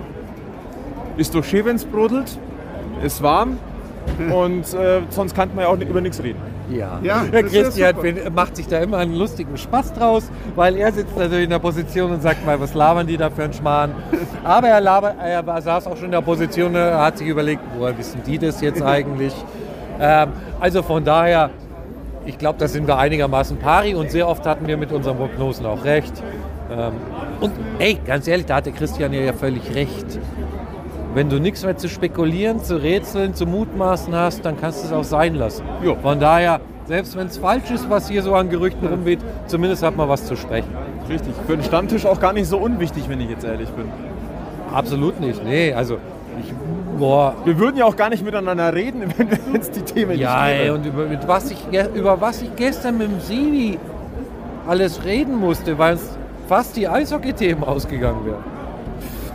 [SPEAKER 2] Ist doch schön, wenn es brodelt, ist warm und äh, sonst kann man ja auch nicht über nichts reden.
[SPEAKER 3] ja.
[SPEAKER 4] Ja, ist
[SPEAKER 3] Christian macht sich da immer einen lustigen Spaß draus, weil er sitzt natürlich in der Position und sagt mal, was labern die da für einen Schmarrn. Aber er, labert, er saß auch schon in der Position, er hat sich überlegt, woher wissen die das jetzt eigentlich? Ähm, also von daher, ich glaube, da sind wir einigermaßen pari und sehr oft hatten wir mit unseren Prognosen auch recht. Ähm, und ey, ganz ehrlich, da hatte Christian ja völlig recht. Wenn du nichts mehr zu spekulieren, zu rätseln, zu mutmaßen hast, dann kannst du es auch sein lassen.
[SPEAKER 2] Jo.
[SPEAKER 3] Von daher, selbst wenn es falsch ist, was hier so an Gerüchten rumweht, zumindest hat man was zu sprechen.
[SPEAKER 2] Richtig. Für den Stammtisch auch gar nicht so unwichtig, wenn ich jetzt ehrlich bin.
[SPEAKER 3] Absolut nicht. Nee, also ich, boah,
[SPEAKER 2] Wir würden ja auch gar nicht miteinander reden, wenn es die Themen
[SPEAKER 3] ja,
[SPEAKER 2] nicht wäre.
[SPEAKER 3] und über, was ich, über was ich gestern mit dem Sivi alles reden musste, weil es fast die Eishockey-Themen ausgegangen wären.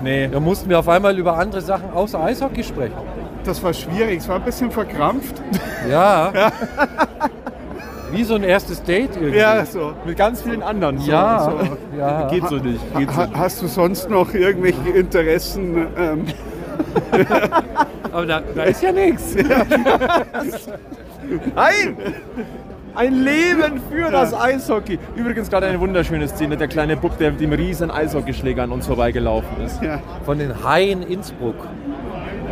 [SPEAKER 2] Nee.
[SPEAKER 3] Da mussten wir auf einmal über andere Sachen außer Eishockey sprechen.
[SPEAKER 4] das war schwierig, es war ein bisschen verkrampft.
[SPEAKER 3] Ja. Wie so ein erstes Date irgendwie.
[SPEAKER 4] Ja, so.
[SPEAKER 2] Mit ganz vielen anderen. So,
[SPEAKER 3] Ja,
[SPEAKER 2] So.
[SPEAKER 3] ja.
[SPEAKER 2] Geht so nicht. Geht so
[SPEAKER 4] Ha, hast du sonst noch irgendwelche Interessen? Ähm,
[SPEAKER 3] Aber da, da ist ja nichts.
[SPEAKER 2] Nein! Ein Leben für das Eishockey. Übrigens gerade eine wunderschöne Szene. Der kleine Bub, der mit dem riesen Eishockeyschläger an uns vorbeigelaufen ist.
[SPEAKER 4] ja.
[SPEAKER 3] Von den Haien Innsbruck.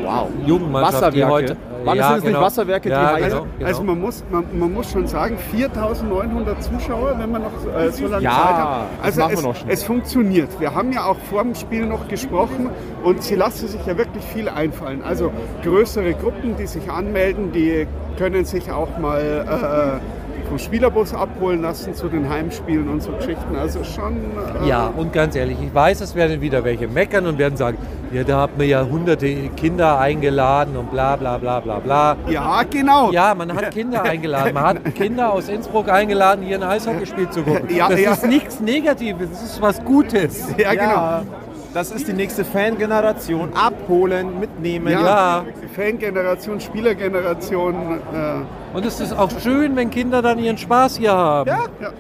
[SPEAKER 2] Wow.
[SPEAKER 3] Jugendmannschaft, die
[SPEAKER 2] Wasserwerke.
[SPEAKER 3] heute...
[SPEAKER 2] Waren das jetzt nicht Wasserwerke, die
[SPEAKER 3] ja,
[SPEAKER 2] heißen?
[SPEAKER 3] genau, genau.
[SPEAKER 4] Also man muss, man, man muss schon sagen, 4.900 Zuschauer, wenn man noch äh, so lange
[SPEAKER 2] Ja,
[SPEAKER 4] Zeit hat.
[SPEAKER 2] das
[SPEAKER 4] Also
[SPEAKER 2] machen wir
[SPEAKER 4] es,
[SPEAKER 2] noch schnell.
[SPEAKER 4] es funktioniert. Wir haben ja auch vor dem Spiel noch gesprochen und sie lassen sich ja wirklich viel einfallen. Also größere Gruppen, die sich anmelden, die können sich auch mal äh, vom Spielerbus abholen lassen zu den Heimspielen und so Geschichten. Also schon... Äh,
[SPEAKER 3] Ja, und ganz ehrlich, ich weiß, es werden wieder welche meckern und werden sagen, ja, da hat man ja hunderte Kinder eingeladen und bla bla bla bla bla.
[SPEAKER 4] Ja, genau.
[SPEAKER 3] Ja, man hat Kinder eingeladen. Man hat Kinder aus Innsbruck eingeladen, hier ein Eishockeyspiel zu gucken.
[SPEAKER 4] Ja,
[SPEAKER 3] das
[SPEAKER 4] ja.
[SPEAKER 3] ist nichts Negatives, das ist was Gutes.
[SPEAKER 4] Ja, genau.
[SPEAKER 2] Das ist die nächste Fangeneration. Abholen, mitnehmen.
[SPEAKER 4] Ja,
[SPEAKER 3] Ja.
[SPEAKER 4] Fangeneration, Spielergeneration. Äh,
[SPEAKER 3] Und es ist auch schön, wenn Kinder dann ihren Spaß hier haben.
[SPEAKER 2] Ja,
[SPEAKER 4] ja.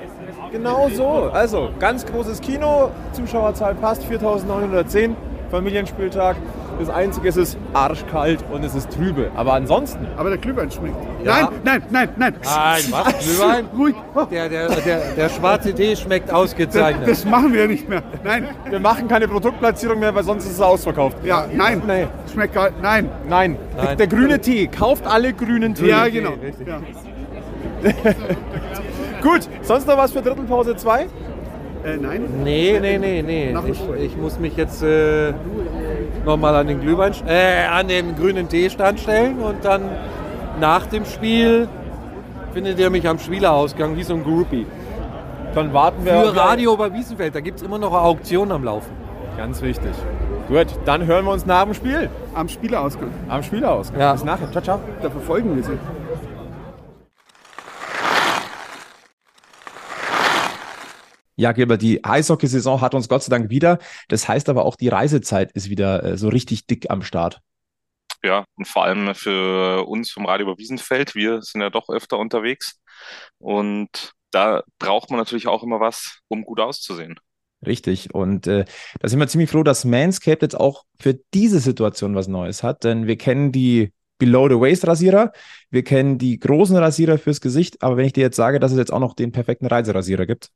[SPEAKER 2] genau so. Also, ganz großes Kino, Zuschauerzahl passt, 4910, Familienspieltag. Das Einzige ist, es ist arschkalt und es ist trübe. Aber ansonsten,
[SPEAKER 4] Aber der Glühwein schmeckt.
[SPEAKER 3] Ja.
[SPEAKER 4] Nein, nein, nein, nein.
[SPEAKER 3] Nein, was? Glühwein?
[SPEAKER 4] Ruhig.
[SPEAKER 3] Der, der, der, der schwarze Tee schmeckt
[SPEAKER 4] Das,
[SPEAKER 3] ausgezeichnet.
[SPEAKER 4] das machen wir nicht mehr. Nein,
[SPEAKER 2] wir machen keine Produktplatzierung mehr, weil sonst ist es ausverkauft.
[SPEAKER 4] ja, nein.
[SPEAKER 2] Nee.
[SPEAKER 4] Schmeckt gar Nein.
[SPEAKER 2] Nein,
[SPEAKER 3] Nein.
[SPEAKER 2] Der, der grüne Tee. Kauft alle grünen Tee.
[SPEAKER 4] Ja, genau. Ja.
[SPEAKER 2] Gut, sonst noch was für Drittelpause 2?
[SPEAKER 4] Äh, nein.
[SPEAKER 3] Nee, nee, nee, nee. Ich, ich muss mich jetzt äh, nochmal an den Glühwein, äh, an den grünen Teestand stellen und dann nach dem Spiel findet ihr mich am Spielerausgang wie so ein Groupie.
[SPEAKER 2] Dann warten wir.
[SPEAKER 3] Für Radio bei Wiesenfeld, da gibt es immer noch eine Auktion am Laufen.
[SPEAKER 2] Ganz wichtig. Gut, dann hören wir uns nach dem Spiel.
[SPEAKER 4] Am Spielerausgang.
[SPEAKER 2] Am Spielausgang.
[SPEAKER 3] Ja.
[SPEAKER 2] Bis nachher. Ciao, ciao.
[SPEAKER 4] Da verfolgen wir sie.
[SPEAKER 2] Ja, Gilbert, die Eishockeysaison hat uns Gott sei Dank wieder. Das heißt aber auch, die Reisezeit ist wieder äh, so richtig dick am Start.
[SPEAKER 5] Ja, und vor allem für uns vom Radio über Wiesenfeld. Wir sind ja doch öfter unterwegs. Und da braucht man natürlich auch immer was, um gut auszusehen.
[SPEAKER 2] Richtig. Und äh, da sind wir ziemlich froh, dass Manscaped jetzt auch für diese Situation was Neues hat. Denn wir kennen die Below-the-Waist-Rasierer, wir kennen die großen Rasierer fürs Gesicht. Aber wenn ich dir jetzt sage, dass es jetzt auch noch den perfekten Reiserasierer gibt,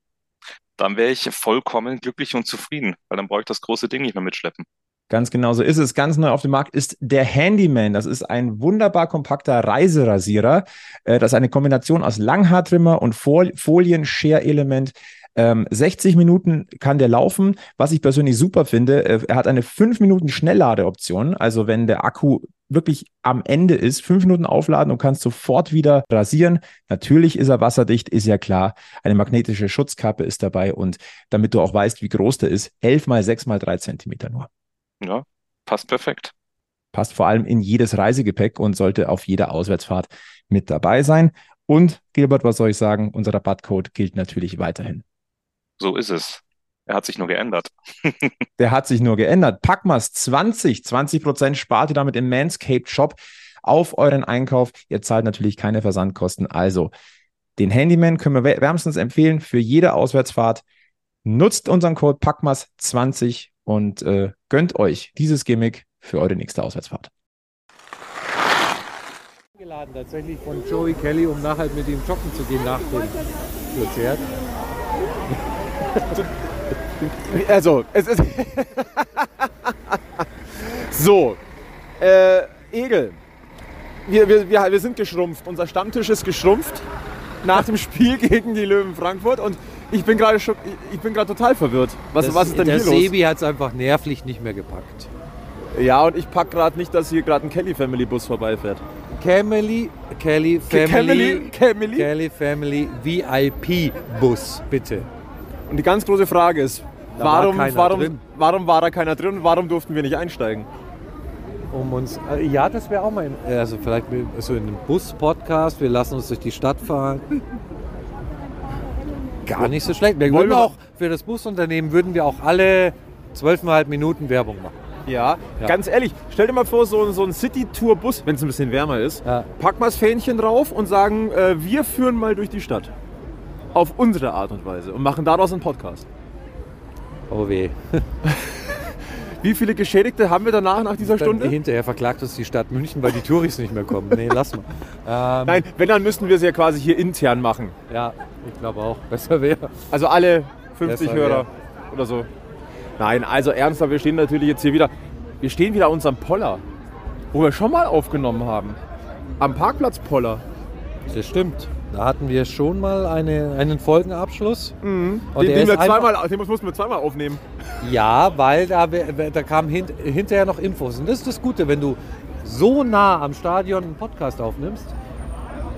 [SPEAKER 5] Dann wäre ich vollkommen glücklich und zufrieden, weil dann brauche ich das große Ding nicht mehr mitschleppen.
[SPEAKER 2] Ganz genau so ist es. Ganz neu auf dem Markt ist der Handyman. Das ist ein wunderbar kompakter Reiserasierer. Äh, Das ist eine Kombination aus Langhaartrimmer und Fol- Folien-Share-Element. Ähm, 60 Minuten kann der laufen. Was ich persönlich super finde, äh, er hat eine 5 Minuten Schnellladeoption. Also wenn der Akku wirklich am Ende ist, 5 Minuten aufladen und kannst sofort wieder rasieren. Natürlich ist er wasserdicht, ist ja klar. Eine magnetische Schutzkappe ist dabei und damit du auch weißt, wie groß der ist, 11 mal 6 mal 3 Zentimeter nur.
[SPEAKER 5] Ja, passt perfekt.
[SPEAKER 2] passt vor allem in jedes Reisegepäck und sollte auf jeder Auswärtsfahrt mit dabei sein. Und Gilbert, was soll ich sagen? Unser Rabattcode gilt natürlich weiterhin.
[SPEAKER 5] So ist es. Er hat sich nur geändert.
[SPEAKER 2] Der hat sich nur geändert. Packmas 20, 20 Prozent spart ihr damit im Manscaped Shop auf euren Einkauf. Ihr zahlt natürlich keine Versandkosten. Also den Handyman können wir wärmstens empfehlen für jede Auswärtsfahrt. Nutzt unseren Code Packmas 20 und äh, gönnt euch dieses Gimmick für eure nächste Auswärtsfahrt.
[SPEAKER 3] Eingeladen tatsächlich von Joey Kelly, um nachher mit ihm joggen zu gehen nach dem Konzert.
[SPEAKER 2] Also, es ist. so, äh, Egel. Wir, wir, wir, wir sind geschrumpft. Unser Stammtisch ist geschrumpft nach dem Spiel gegen die Löwen Frankfurt und ich bin gerade ich bin gerade total verwirrt. Was,
[SPEAKER 3] Das-
[SPEAKER 2] was ist denn hier los?
[SPEAKER 3] Sebi hat es einfach nervlich nicht mehr gepackt.
[SPEAKER 2] Ja, und ich pack gerade nicht, dass hier gerade ein Kelly Family Bus vorbeifährt.
[SPEAKER 3] Camely, Kelly Family,
[SPEAKER 2] Camely? Camely?
[SPEAKER 3] Kelly Family VIP Bus, bitte.
[SPEAKER 2] Und die ganz große Frage ist,
[SPEAKER 3] Da war
[SPEAKER 2] warum, warum,
[SPEAKER 3] drin.
[SPEAKER 2] warum war da keiner drin und warum durften wir nicht einsteigen?
[SPEAKER 3] Um uns, äh, ja, das wäre auch mal, in, also vielleicht so in einem Bus-Podcast, wir lassen uns durch die Stadt fahren. Gar nicht so schlecht. Wir würden
[SPEAKER 2] wir-
[SPEAKER 3] auch für das Busunternehmen würden wir auch alle zwölfeinhalb Minuten Werbung machen.
[SPEAKER 2] Ja,
[SPEAKER 3] Ja.
[SPEAKER 2] ganz ehrlich, stell dir mal vor, so, so ein City-Tour-Bus, wenn es ein bisschen wärmer ist,
[SPEAKER 3] Ja.
[SPEAKER 2] pack mal das Fähnchen drauf und sagen, äh, wir führen mal durch die Stadt. Auf unsere Art und Weise und machen daraus einen Podcast.
[SPEAKER 3] Oh weh.
[SPEAKER 2] Wie viele Geschädigte haben wir danach nach dieser Stunde?
[SPEAKER 3] hinterher verklagt uns die Stadt München, weil die Touris nicht mehr kommen. Nee, lass mal. Ähm,
[SPEAKER 2] Nein, wenn, dann müssten wir es ja quasi hier intern machen.
[SPEAKER 3] Ja, ich glaube auch. Besser wäre.
[SPEAKER 2] Also alle 50
[SPEAKER 3] Besser
[SPEAKER 2] Hörer
[SPEAKER 3] wär.
[SPEAKER 2] oder so. Nein, also ernsthaft, wir stehen natürlich jetzt hier wieder. Wir stehen wieder an unserem Poller. wo wir schon mal aufgenommen haben. Am Parkplatz Poller.
[SPEAKER 3] Das stimmt. Da hatten wir schon mal eine, einen Folgenabschluss. Und
[SPEAKER 2] Den, den,
[SPEAKER 3] ist
[SPEAKER 2] wir zweimal, den mussten wir zweimal aufnehmen.
[SPEAKER 3] Ja, weil da, da kamen hint, hinterher noch Infos. Und das ist das Gute, wenn du so nah am Stadion einen Podcast aufnimmst,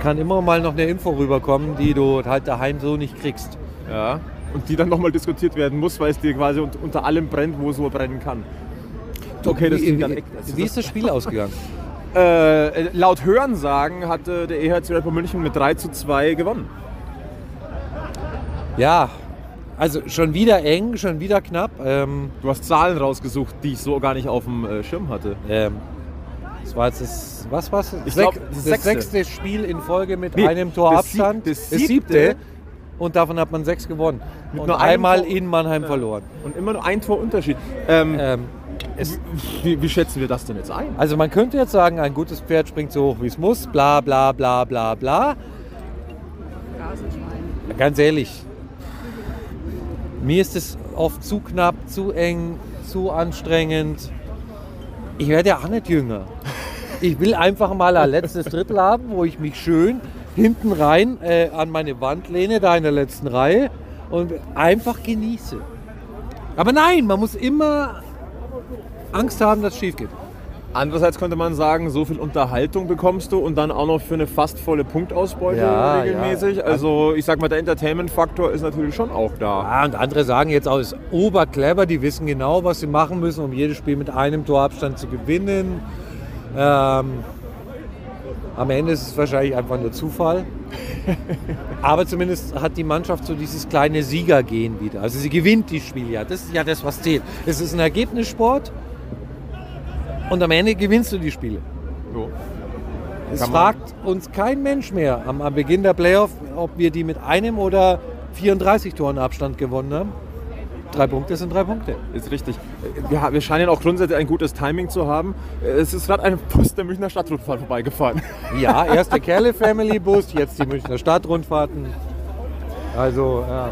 [SPEAKER 3] kann immer mal noch eine Info rüberkommen, die du halt daheim so nicht kriegst.
[SPEAKER 2] Ja. Und die dann nochmal diskutiert werden muss, weil es dir quasi un- unter allem brennt, wo es nur brennen kann. Okay, das
[SPEAKER 3] wie,
[SPEAKER 2] dann
[SPEAKER 3] wie, wie ist das Spiel ausgegangen?
[SPEAKER 2] Äh, laut Hörensagen hatte der EHC Red Bull München mit 3 zu 2 gewonnen.
[SPEAKER 3] Ja, also schon wieder eng, schon wieder knapp. Ähm,
[SPEAKER 2] Du hast Zahlen rausgesucht, die ich so gar nicht auf dem äh, Schirm hatte.
[SPEAKER 3] ähm, das war jetzt das, was war's?
[SPEAKER 2] Ich
[SPEAKER 3] Sech-
[SPEAKER 2] glaub,
[SPEAKER 3] das
[SPEAKER 2] sechste.
[SPEAKER 3] sechste Spiel in Folge mit
[SPEAKER 2] Nee,
[SPEAKER 3] einem Tor Abstand.
[SPEAKER 2] das
[SPEAKER 3] Das
[SPEAKER 2] siebte.
[SPEAKER 3] siebte. Und davon hat man sechs gewonnen.
[SPEAKER 2] Mit
[SPEAKER 3] und
[SPEAKER 2] nur
[SPEAKER 3] einmal
[SPEAKER 2] Tor-
[SPEAKER 3] in Mannheim verloren.
[SPEAKER 2] Und immer nur ein Tor Unterschied. Ähm,
[SPEAKER 3] Ähm, es,
[SPEAKER 2] wie, wie schätzen wir das denn jetzt ein?
[SPEAKER 3] Also man könnte jetzt sagen, ein gutes Pferd springt so hoch wie es muss, bla bla bla bla bla. Ganz ehrlich, mir ist es oft zu knapp, zu eng, zu anstrengend. Ich werde ja auch nicht jünger. Ich will einfach mal ein letztes Drittel haben, wo ich mich schön hinten rein äh, an meine Wand lehne, da in der letzten Reihe und einfach genieße. Aber nein, man muss immer Angst haben, dass es schief geht.
[SPEAKER 2] Andererseits könnte man sagen, so viel Unterhaltung bekommst du und dann auch noch für eine fast volle Punktausbeute
[SPEAKER 3] Ja,
[SPEAKER 2] regelmäßig.
[SPEAKER 3] ja.
[SPEAKER 2] Also ich sag mal, der Entertainment-Faktor ist natürlich schon auch da.
[SPEAKER 3] Ja, und andere sagen jetzt auch, es ist oberclever, die wissen genau, was sie machen müssen, um jedes Spiel mit einem Torabstand zu gewinnen. Ähm, am Ende ist es wahrscheinlich einfach nur Zufall. Aber zumindest hat die Mannschaft so dieses kleine Siegergehen wieder. Also sie gewinnt die Spiele ja. Das ist ja das, was zählt. Es ist ein Ergebnissport und am Ende gewinnst du die Spiele.
[SPEAKER 2] So.
[SPEAKER 3] Es fragt uns kein Mensch mehr am, am Beginn der Playoff, ob wir die mit einem oder 34 Toren Abstand gewonnen haben. Drei Punkte sind drei Punkte.
[SPEAKER 2] Ist richtig. Wir, wir scheinen auch grundsätzlich ein gutes Timing zu haben. Es ist gerade ein Bus der Münchner Stadtrundfahrt vorbeigefahren.
[SPEAKER 3] Ja, erst der Kerle Family Bus, jetzt die Münchner Stadtrundfahrten. Also, ja.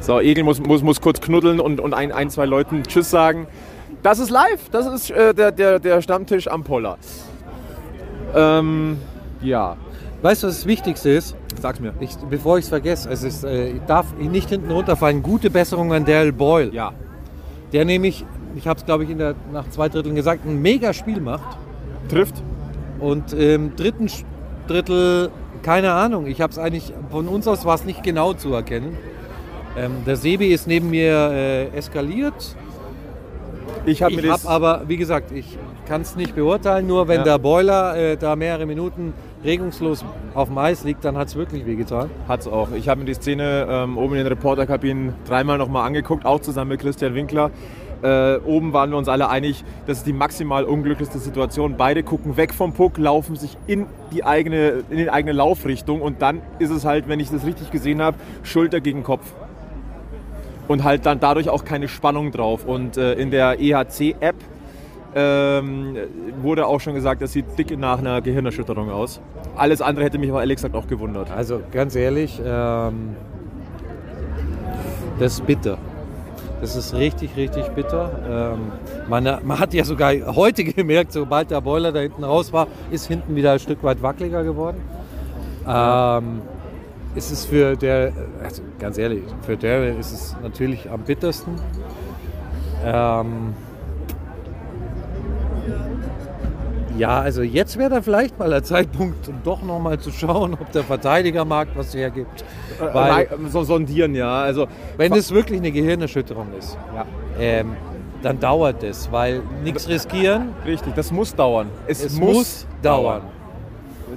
[SPEAKER 2] So, Egel muss, muss, muss kurz knuddeln und, und ein, ein, zwei Leuten Tschüss sagen. Das ist live. Das ist äh, der, der, der Stammtisch am Poller. Ähm, ja,
[SPEAKER 3] Weißt du, was das Wichtigste ist?
[SPEAKER 2] sag's mir.
[SPEAKER 3] Ich, bevor ich es vergesse, es ist, äh, ich darf nicht hinten runterfallen. Gute Besserung an Daryl Boyle.
[SPEAKER 2] Ja,
[SPEAKER 3] Der nämlich, ich habe es glaube ich in der, nach zwei Dritteln gesagt, ein mega Spiel macht.
[SPEAKER 2] trifft.
[SPEAKER 3] Und im dritten Sch- Drittel, keine Ahnung, ich habe es eigentlich, von uns aus war es nicht genau zu erkennen. Ähm, der Sebi ist neben mir äh, eskaliert.
[SPEAKER 2] Ich habe
[SPEAKER 3] habe aber, wie gesagt, ich kann es nicht beurteilen, nur wenn
[SPEAKER 2] Ja.
[SPEAKER 3] der Boiler äh, da mehrere Minuten regungslos auf dem Eis liegt, dann hat es wirklich wehgetan.
[SPEAKER 2] Hat's auch. Ich habe mir die Szene ähm, oben in den Reporterkabinen dreimal nochmal angeguckt, auch zusammen mit Christian Winkler. Äh, oben waren wir uns alle einig, das ist die maximal unglücklichste Situation. Beide gucken weg vom Puck, laufen sich in die eigene, in die eigene Laufrichtung und dann ist es halt, wenn ich das richtig gesehen habe, Schulter gegen Kopf. Und halt dann dadurch auch keine Spannung drauf. Und äh, in der EHC-App ähm, wurde auch schon gesagt, das sieht dick nach einer Gehirnerschütterung aus. Alles andere hätte mich aber ehrlich gesagt auch gewundert.
[SPEAKER 3] Also ganz ehrlich, ähm, das ist bitter. Das ist richtig, richtig bitter. Ähm, man, man hat ja sogar heute gemerkt, sobald der Boiler da hinten raus war, ist hinten wieder ein Stück weit wackeliger geworden. Ähm, es ist für der, also ganz ehrlich, für Daryl ist es natürlich am bittersten. Ähm, ja, also jetzt wäre da vielleicht mal der Zeitpunkt, um doch nochmal zu schauen, ob der Verteidigermarkt was hergibt. Weil,
[SPEAKER 2] Äh, so sondieren, ja. Also,
[SPEAKER 3] wenn es wirklich eine Gehirnerschütterung ist,
[SPEAKER 2] ja,
[SPEAKER 3] ähm, dann dauert es, weil nichts riskieren,
[SPEAKER 2] richtig, das muss dauern.
[SPEAKER 3] es muss dauern.
[SPEAKER 2] Ich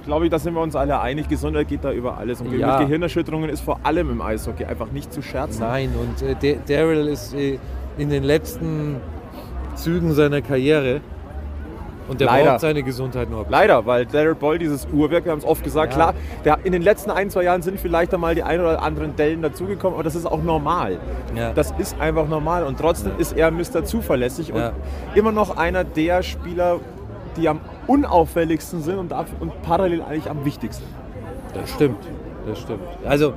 [SPEAKER 2] glaube, da sind wir uns alle einig. Gesundheit geht da über alles. Und
[SPEAKER 3] Ja.
[SPEAKER 2] mit Gehirnerschütterungen ist vor allem im Eishockey einfach nicht zu scherzen.
[SPEAKER 3] Nein, und äh, Da- Daryl ist äh, in den letzten Zügen seiner Karriere und der
[SPEAKER 2] Leider.
[SPEAKER 3] braucht seine Gesundheit nur.
[SPEAKER 2] Leider, weil Daryl Boyle, dieses Uhrwerk, wir haben es oft gesagt,
[SPEAKER 3] Ja.
[SPEAKER 2] klar, der, in den letzten ein, zwei Jahren sind vielleicht einmal die ein oder anderen Dellen dazugekommen, aber das ist auch normal.
[SPEAKER 3] Ja.
[SPEAKER 2] Das ist einfach normal und trotzdem ist er Mr. Zuverlässig
[SPEAKER 3] Ja.
[SPEAKER 2] und immer noch einer der Spieler, die am unauffälligsten sind und, dafür, und parallel eigentlich am wichtigsten.
[SPEAKER 3] Das stimmt, das stimmt. Also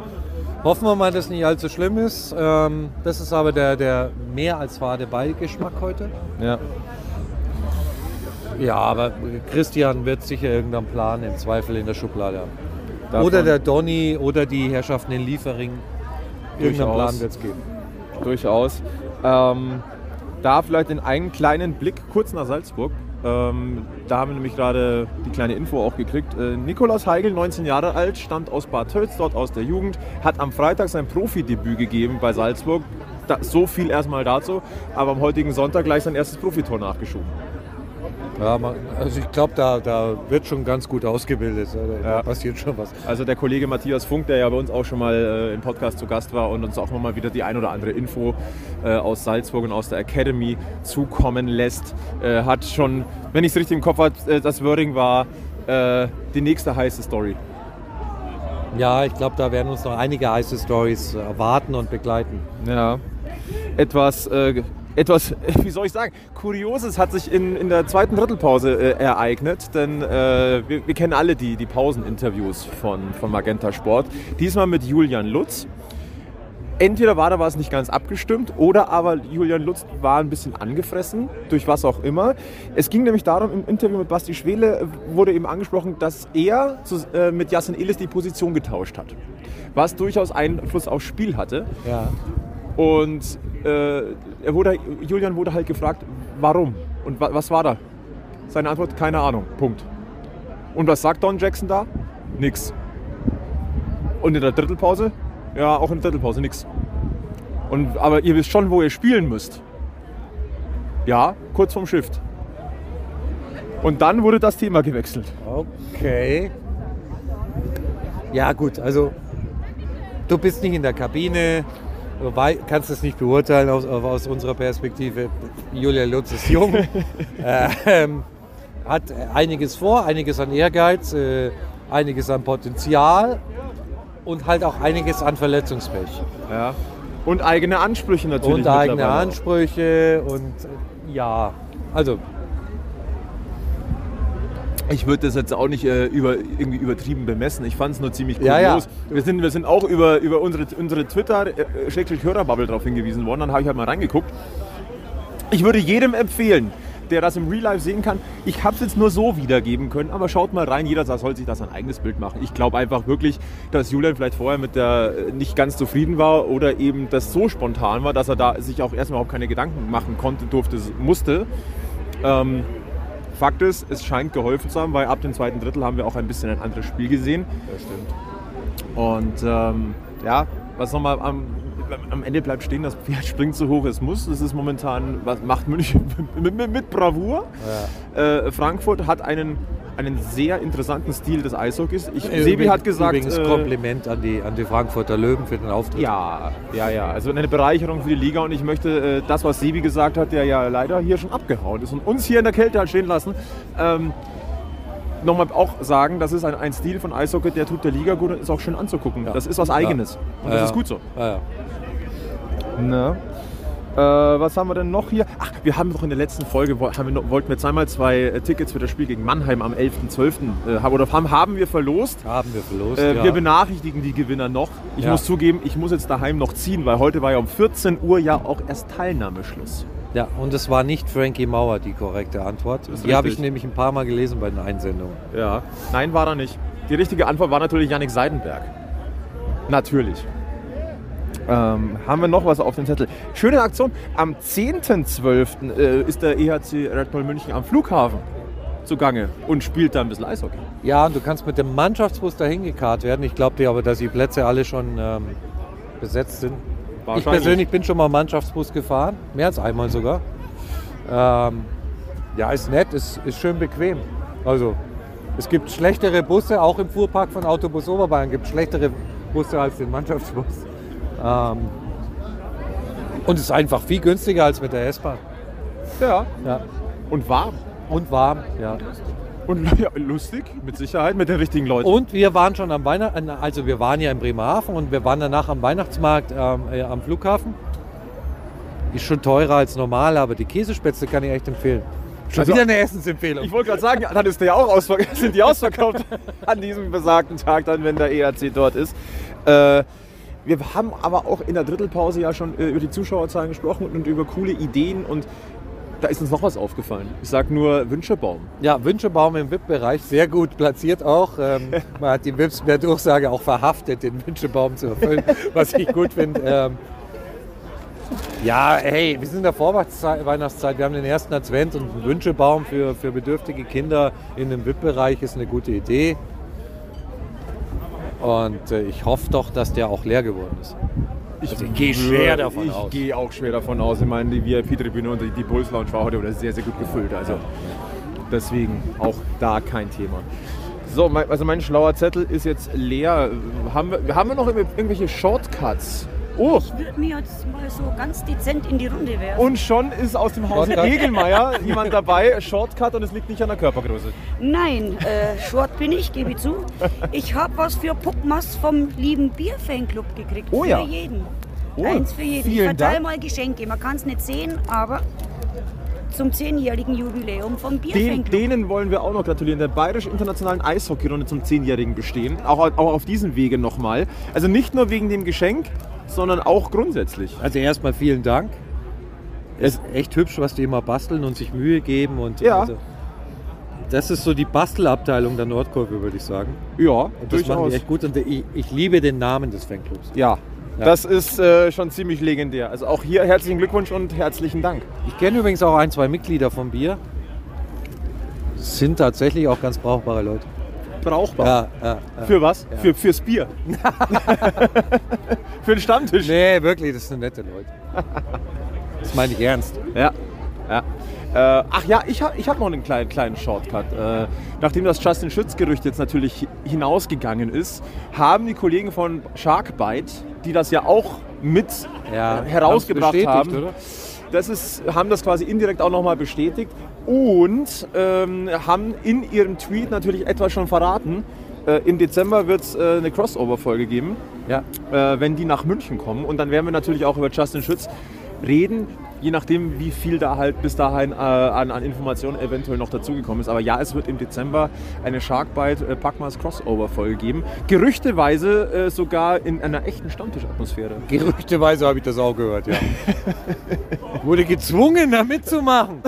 [SPEAKER 3] hoffen wir mal, dass nicht allzu schlimm ist. Ähm, das ist aber der, der mehr als fade Beigeschmack heute.
[SPEAKER 2] Ja.
[SPEAKER 3] Ja, aber Christian wird sicher irgendeinen Plan im Zweifel in der Schublade haben.
[SPEAKER 2] Davon
[SPEAKER 3] Oder der Donny oder die Herrschaften in Liefering. Irgendeinen
[SPEAKER 2] Durchaus.
[SPEAKER 3] Plan wird es geben.
[SPEAKER 2] Durchaus. Ähm, da vielleicht in einen kleinen Blick kurz nach Salzburg. Ähm, da haben wir nämlich gerade die kleine Info auch gekriegt. Äh, Nikolaus Heigl, 19 Jahre alt, stammt aus Bad Tölz, dort aus der Jugend, hat am Freitag sein Profidebüt gegeben bei Salzburg. Da, so viel erstmal dazu, aber am heutigen Sonntag gleich sein erstes Profitor nachgeschoben.
[SPEAKER 3] Ja, man, also ich glaube, da, da wird schon ganz gut ausgebildet. Da,
[SPEAKER 2] Ja.
[SPEAKER 3] passiert schon was.
[SPEAKER 2] Also der Kollege Matthias Funk, der ja bei uns auch schon mal äh, im Podcast zu Gast war und uns auch mal wieder die ein oder andere Info äh, aus Salzburg und aus der Academy zukommen lässt, äh, hat schon, wenn ich es richtig im Kopf habe, äh, das Wording war äh, die nächste heiße Story.
[SPEAKER 3] Ja, ich glaube, da werden uns noch einige heiße Stories erwarten und begleiten.
[SPEAKER 2] Ja. Etwas, äh, etwas, wie soll ich sagen, Kurioses hat sich in, in der zweiten Drittelpause äh, ereignet, denn äh, wir, wir kennen alle die, die Pauseninterviews von, von Magenta Sport. Diesmal mit Julian Lutz. Entweder war da was nicht ganz abgestimmt oder aber Julian Lutz war ein bisschen angefressen, durch was auch immer. Es ging nämlich darum, im Interview mit Basti Schwele äh, wurde eben angesprochen, dass er zu, äh, mit Jasin Illes die Position getauscht hat. Was durchaus Einfluss aufs Spiel hatte.
[SPEAKER 3] Ja.
[SPEAKER 2] Und er wurde, Julian wurde halt gefragt, warum und wa was war da? Seine Antwort, keine Ahnung, Punkt. Und was sagt Don Jackson da? Nix. Und in der Drittelpause? Ja, auch in der Drittelpause nix. Und, aber ihr wisst schon, wo ihr spielen müsst. Ja, kurz vorm Shift. Und dann wurde das Thema gewechselt.
[SPEAKER 3] Okay. Ja, gut, also du bist nicht in der Kabine, kannst es nicht beurteilen aus, aus unserer Perspektive. Julia Lutz ist jung, ähm, hat einiges vor, einiges an Ehrgeiz, äh, einiges an Potenzial und halt auch einiges an Verletzungspech.
[SPEAKER 2] Ja. Und eigene Ansprüche natürlich.
[SPEAKER 3] Und eigene. Ansprüche und äh, ja, also
[SPEAKER 2] Ich würde das jetzt auch nicht äh, über, irgendwie übertrieben bemessen. Ich fand es nur ziemlich
[SPEAKER 3] Ja,
[SPEAKER 2] kurios.
[SPEAKER 3] ja.
[SPEAKER 2] Wir, sind, wir sind auch über, über unsere, unsere Twitter-Hörerbubble darauf hingewiesen worden. Dann habe ich halt mal reingeguckt. Ich würde jedem empfehlen, der das im Real Life sehen kann. Ich habe es jetzt nur so wiedergeben können, aber schaut mal rein. Jeder soll sich das ein eigenes Bild machen. Ich glaube einfach wirklich, dass Julian vielleicht vorher mit der äh, nicht ganz zufrieden war oder eben das so spontan war, dass er da sich auch erstmal überhaupt keine Gedanken machen konnte, durfte, musste. Ähm, Fakt ist, es scheint geholfen zu haben, weil ab dem zweiten Drittel haben wir auch ein bisschen ein anderes Spiel gesehen.
[SPEAKER 3] das stimmt.
[SPEAKER 2] Und ähm, ja, was nochmal am, am Ende bleibt stehen, das Pferd springt so hoch es muss. Das ist momentan, was macht München mit, mit, mit Bravour. Äh, Frankfurt hat einen, einen sehr interessanten Stil des Eishockeys. Ich, Sebi hat gesagt,
[SPEAKER 3] Übrigens
[SPEAKER 2] äh,
[SPEAKER 3] Kompliment an die, an die Frankfurter Löwen für den Auftritt.
[SPEAKER 2] ja, ja, ja. Also eine Bereicherung für die Liga und ich möchte äh, das, was Sebi gesagt hat, der ja leider hier schon abgehauen ist und uns hier in der Kälte hat stehen lassen, ähm, nochmal auch sagen, das ist ein, ein Stil von Eishockey, der tut der Liga gut und ist auch schön anzugucken. Das ist was Eigenes und das
[SPEAKER 3] Ja.
[SPEAKER 2] ist gut so.
[SPEAKER 3] Ja, ja.
[SPEAKER 2] Ne? Äh, was haben wir denn noch hier? Ach, wir haben doch in der letzten Folge, wir noch, wollten wir zweimal zwei äh, Tickets für das Spiel gegen Mannheim am 11.12. Äh, haben- oder haben, haben wir verlost.
[SPEAKER 3] Haben wir verlost.
[SPEAKER 2] Äh,
[SPEAKER 3] ja.
[SPEAKER 2] Wir benachrichtigen die Gewinner noch. Ich
[SPEAKER 3] Ja.
[SPEAKER 2] muss zugeben, ich muss jetzt daheim noch ziehen, weil heute war ja um 14 Uhr ja auch erst Teilnahmeschluss.
[SPEAKER 3] Ja, und es war nicht Frankie Mauer die korrekte Antwort. Die habe ich nämlich ein paar Mal gelesen bei den Einsendungen.
[SPEAKER 2] Ja. Nein, war er nicht. Die richtige Antwort war natürlich Yannick Seidenberg. Natürlich. Ähm, haben wir noch was auf dem Zettel? Schöne Aktion. Am 10.12. Äh, ist der EHC Red Bull München am Flughafen zugange und spielt da ein bisschen Eishockey.
[SPEAKER 3] Ja, und du kannst mit dem Mannschaftsbus dahin gekarrt werden. Ich glaube dir aber, dass die Plätze alle schon ähm, besetzt sind. Ich persönlich bin schon mal Mannschaftsbus gefahren, mehr als einmal sogar. Ähm, ja, ist nett, ist, ist schön bequem. Also, es gibt schlechtere Busse, auch im Fuhrpark von Autobus Oberbayern gibt es schlechtere Busse als den Mannschaftsbus. Ähm, und es ist einfach viel günstiger als mit der S-Bahn.
[SPEAKER 2] Ja.
[SPEAKER 3] Ja.
[SPEAKER 2] Und warm.
[SPEAKER 3] Und warm, ja.
[SPEAKER 2] Und ja, lustig, mit Sicherheit, mit den richtigen Leuten.
[SPEAKER 3] Und wir waren schon am Weihnachten, also wir waren ja in Bremerhaven und wir waren danach am Weihnachtsmarkt ähm, äh, am Flughafen. Ist schon teurer als normal, aber die Käsespätzle kann ich echt empfehlen. Schon
[SPEAKER 2] Also-
[SPEAKER 3] wieder eine Essensempfehlung.
[SPEAKER 2] Ich wollte gerade sagen, dann ist der auch ausverkauft, sind die ausverkauft an diesem besagten Tag, dann, wenn der ERC dort ist. Äh, wir haben aber auch in der Drittelpause ja schon äh, über die Zuschauerzahlen gesprochen und über coole Ideen und da ist uns noch was aufgefallen. Ich sag nur Wünschebaum.
[SPEAKER 3] Ja, Wünschebaum im VIP-Bereich, sehr gut platziert auch. Ähm, man hat die Wips per Durchsage auch verhaftet, den Wünschebaum zu erfüllen, was ich gut finde. Ähm, ja, hey, wir sind in der Vorweihnachtszeit, wir haben den ersten Advent und einen Wünschebaum für, für bedürftige Kinder in dem VIP-Bereich ist eine gute Idee. Und äh, ich hoffe doch, dass der auch leer geworden ist.
[SPEAKER 2] Ich
[SPEAKER 3] Also ich gehe schwer davon
[SPEAKER 2] ich
[SPEAKER 3] aus.
[SPEAKER 2] gehe auch schwer davon aus. Ich meine, die VIP-Tribüne und die, Bulls Lounge war heute sehr, sehr gut gefüllt. Also deswegen auch da kein Thema. So, also mein schlauer Zettel ist jetzt leer. Haben wir, haben wir noch irgendwelche Shortcuts? Oh,
[SPEAKER 6] Ich würde mir jetzt mal so ganz dezent in die Runde werfen.
[SPEAKER 2] und schon ist aus dem Hause
[SPEAKER 3] Shortcut.
[SPEAKER 2] Egelmeier jemand dabei. Shortcut und es liegt nicht an der Körpergröße.
[SPEAKER 6] Nein, äh, short bin ich, gebe ich zu. Ich habe was für Puckmas vom lieben Bierfanclub gekriegt.
[SPEAKER 2] Oh
[SPEAKER 6] für
[SPEAKER 2] ja.
[SPEAKER 6] jeden.
[SPEAKER 2] Oh,
[SPEAKER 6] Eins für jeden. Ich
[SPEAKER 2] vielen
[SPEAKER 6] verteile
[SPEAKER 2] Dank.
[SPEAKER 6] mal Geschenke. Man kann es nicht sehen, aber zum zehnjährigen Jubiläum vom
[SPEAKER 2] Den,
[SPEAKER 6] Bierfanclub.
[SPEAKER 2] denen wollen wir auch noch gratulieren. Der Bayerisch Internationalen Eishockeyrunde zum 10-jährigen Bestehen. Auch, auch auf diesem Wege nochmal. Also nicht nur wegen dem Geschenk, sondern auch grundsätzlich.
[SPEAKER 3] Also erstmal vielen Dank. Es ist echt hübsch, was die immer basteln und sich Mühe geben. Und
[SPEAKER 2] Ja.
[SPEAKER 3] also, das ist so die Bastelabteilung der Nordkurve, würde ich sagen.
[SPEAKER 2] Ja,
[SPEAKER 3] Und das machen
[SPEAKER 2] durchaus.
[SPEAKER 3] die echt gut. Und ich, ich liebe den Namen des Fanclubs.
[SPEAKER 2] Ja,
[SPEAKER 3] Ja.
[SPEAKER 2] das ist äh, schon ziemlich legendär. Also auch hier herzlichen Glückwunsch und herzlichen Dank.
[SPEAKER 3] Ich kenne übrigens auch ein, zwei Mitglieder vom Bier. Sind tatsächlich auch ganz brauchbare Leute.
[SPEAKER 2] Brauchbar.
[SPEAKER 3] Ja, ja, ja.
[SPEAKER 2] Für was? Für, fürs Bier. Für den Stammtisch.
[SPEAKER 3] Nee, wirklich, das sind nette Leute. Das meine ich ernst.
[SPEAKER 2] Ja. ja. Äh, ach ja, ich habe ich hab noch einen kleinen, kleinen Shortcut. Äh, nachdem das Justin Schütz-Gerücht jetzt natürlich hi- hinausgegangen ist, haben die Kollegen von Sharkbite, die das ja auch mit äh, herausgebracht haben,
[SPEAKER 3] oder?
[SPEAKER 2] das ist, haben das quasi indirekt auch nochmal bestätigt und ähm, haben in ihrem Tweet natürlich etwas schon verraten. Äh, Im Dezember wird es äh, eine Crossover-Folge geben
[SPEAKER 3] Ja.
[SPEAKER 2] äh, wenn die nach München kommen. Und dann werden wir natürlich auch über Justin Schütz reden, je nachdem, wie viel da halt bis dahin äh, an, an Informationen eventuell noch dazugekommen ist. Aber ja, es wird im Dezember eine Sharkbite äh, Packmas Crossover-Folge geben. Gerüchteweise äh, sogar in einer echten Stammtischatmosphäre.
[SPEAKER 3] Gerüchteweise habe ich das auch gehört, ja. Wurde gezwungen, da mitzumachen.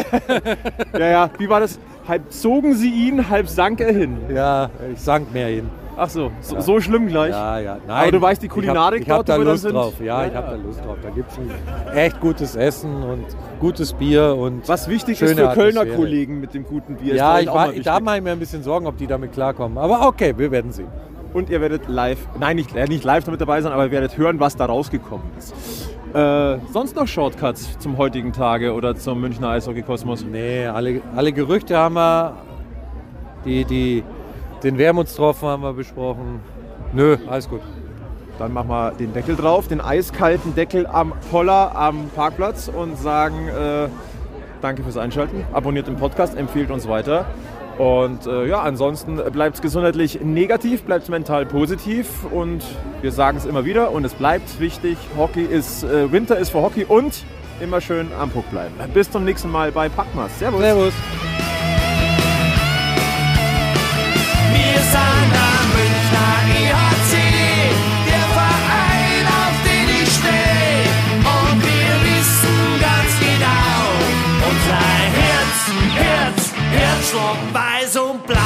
[SPEAKER 2] Ja, ja, wie war das? Halb zogen sie ihn, halb sank er hin.
[SPEAKER 3] Ja, ich sank mehr hin.
[SPEAKER 2] Ach so, so, so schlimm gleich.
[SPEAKER 3] Ja, ja. Nein,
[SPEAKER 2] Aber du weißt, die Kulinarik
[SPEAKER 3] ich hab,
[SPEAKER 2] dort,
[SPEAKER 3] ich hab
[SPEAKER 2] wo wir
[SPEAKER 3] da Lust
[SPEAKER 2] sind?
[SPEAKER 3] drauf. Ja,
[SPEAKER 2] Ja,
[SPEAKER 3] ich habe
[SPEAKER 2] ja.
[SPEAKER 3] da Lust drauf. Da gibt es echt gutes Essen und gutes Bier und
[SPEAKER 2] Was wichtig ist für Kölner
[SPEAKER 3] Atmosphäre.
[SPEAKER 2] Kollegen mit dem guten Bier.
[SPEAKER 3] Ja, ich war, da mache ich mir ein bisschen Sorgen, ob die damit klarkommen. Aber okay, wir werden sehen.
[SPEAKER 2] Und ihr werdet live, nein, nicht, äh, nicht live damit dabei sein, aber ihr werdet hören, was da rausgekommen ist. Äh, sonst noch Shortcuts zum heutigen Tage oder zum Münchner Eishockey-Kosmos?
[SPEAKER 3] Nee, alle, alle Gerüchte haben wir. Die, die, den Wermutstropfen haben wir besprochen. Nö, alles gut.
[SPEAKER 2] Dann machen wir den Deckel drauf, den eiskalten Deckel am Poller am Parkplatz und sagen äh, danke fürs Einschalten, abonniert den Podcast, empfiehlt uns weiter. Und äh, ja, ansonsten bleibt es gesundheitlich negativ, bleibt mental positiv und wir sagen es immer wieder und es bleibt wichtig, Hockey ist, äh, Winter ist für Hockey und immer schön am Puck bleiben. Bis zum nächsten Mal bei Packmas. Servus.
[SPEAKER 3] Servus.
[SPEAKER 1] Herzschlag weiß und blau.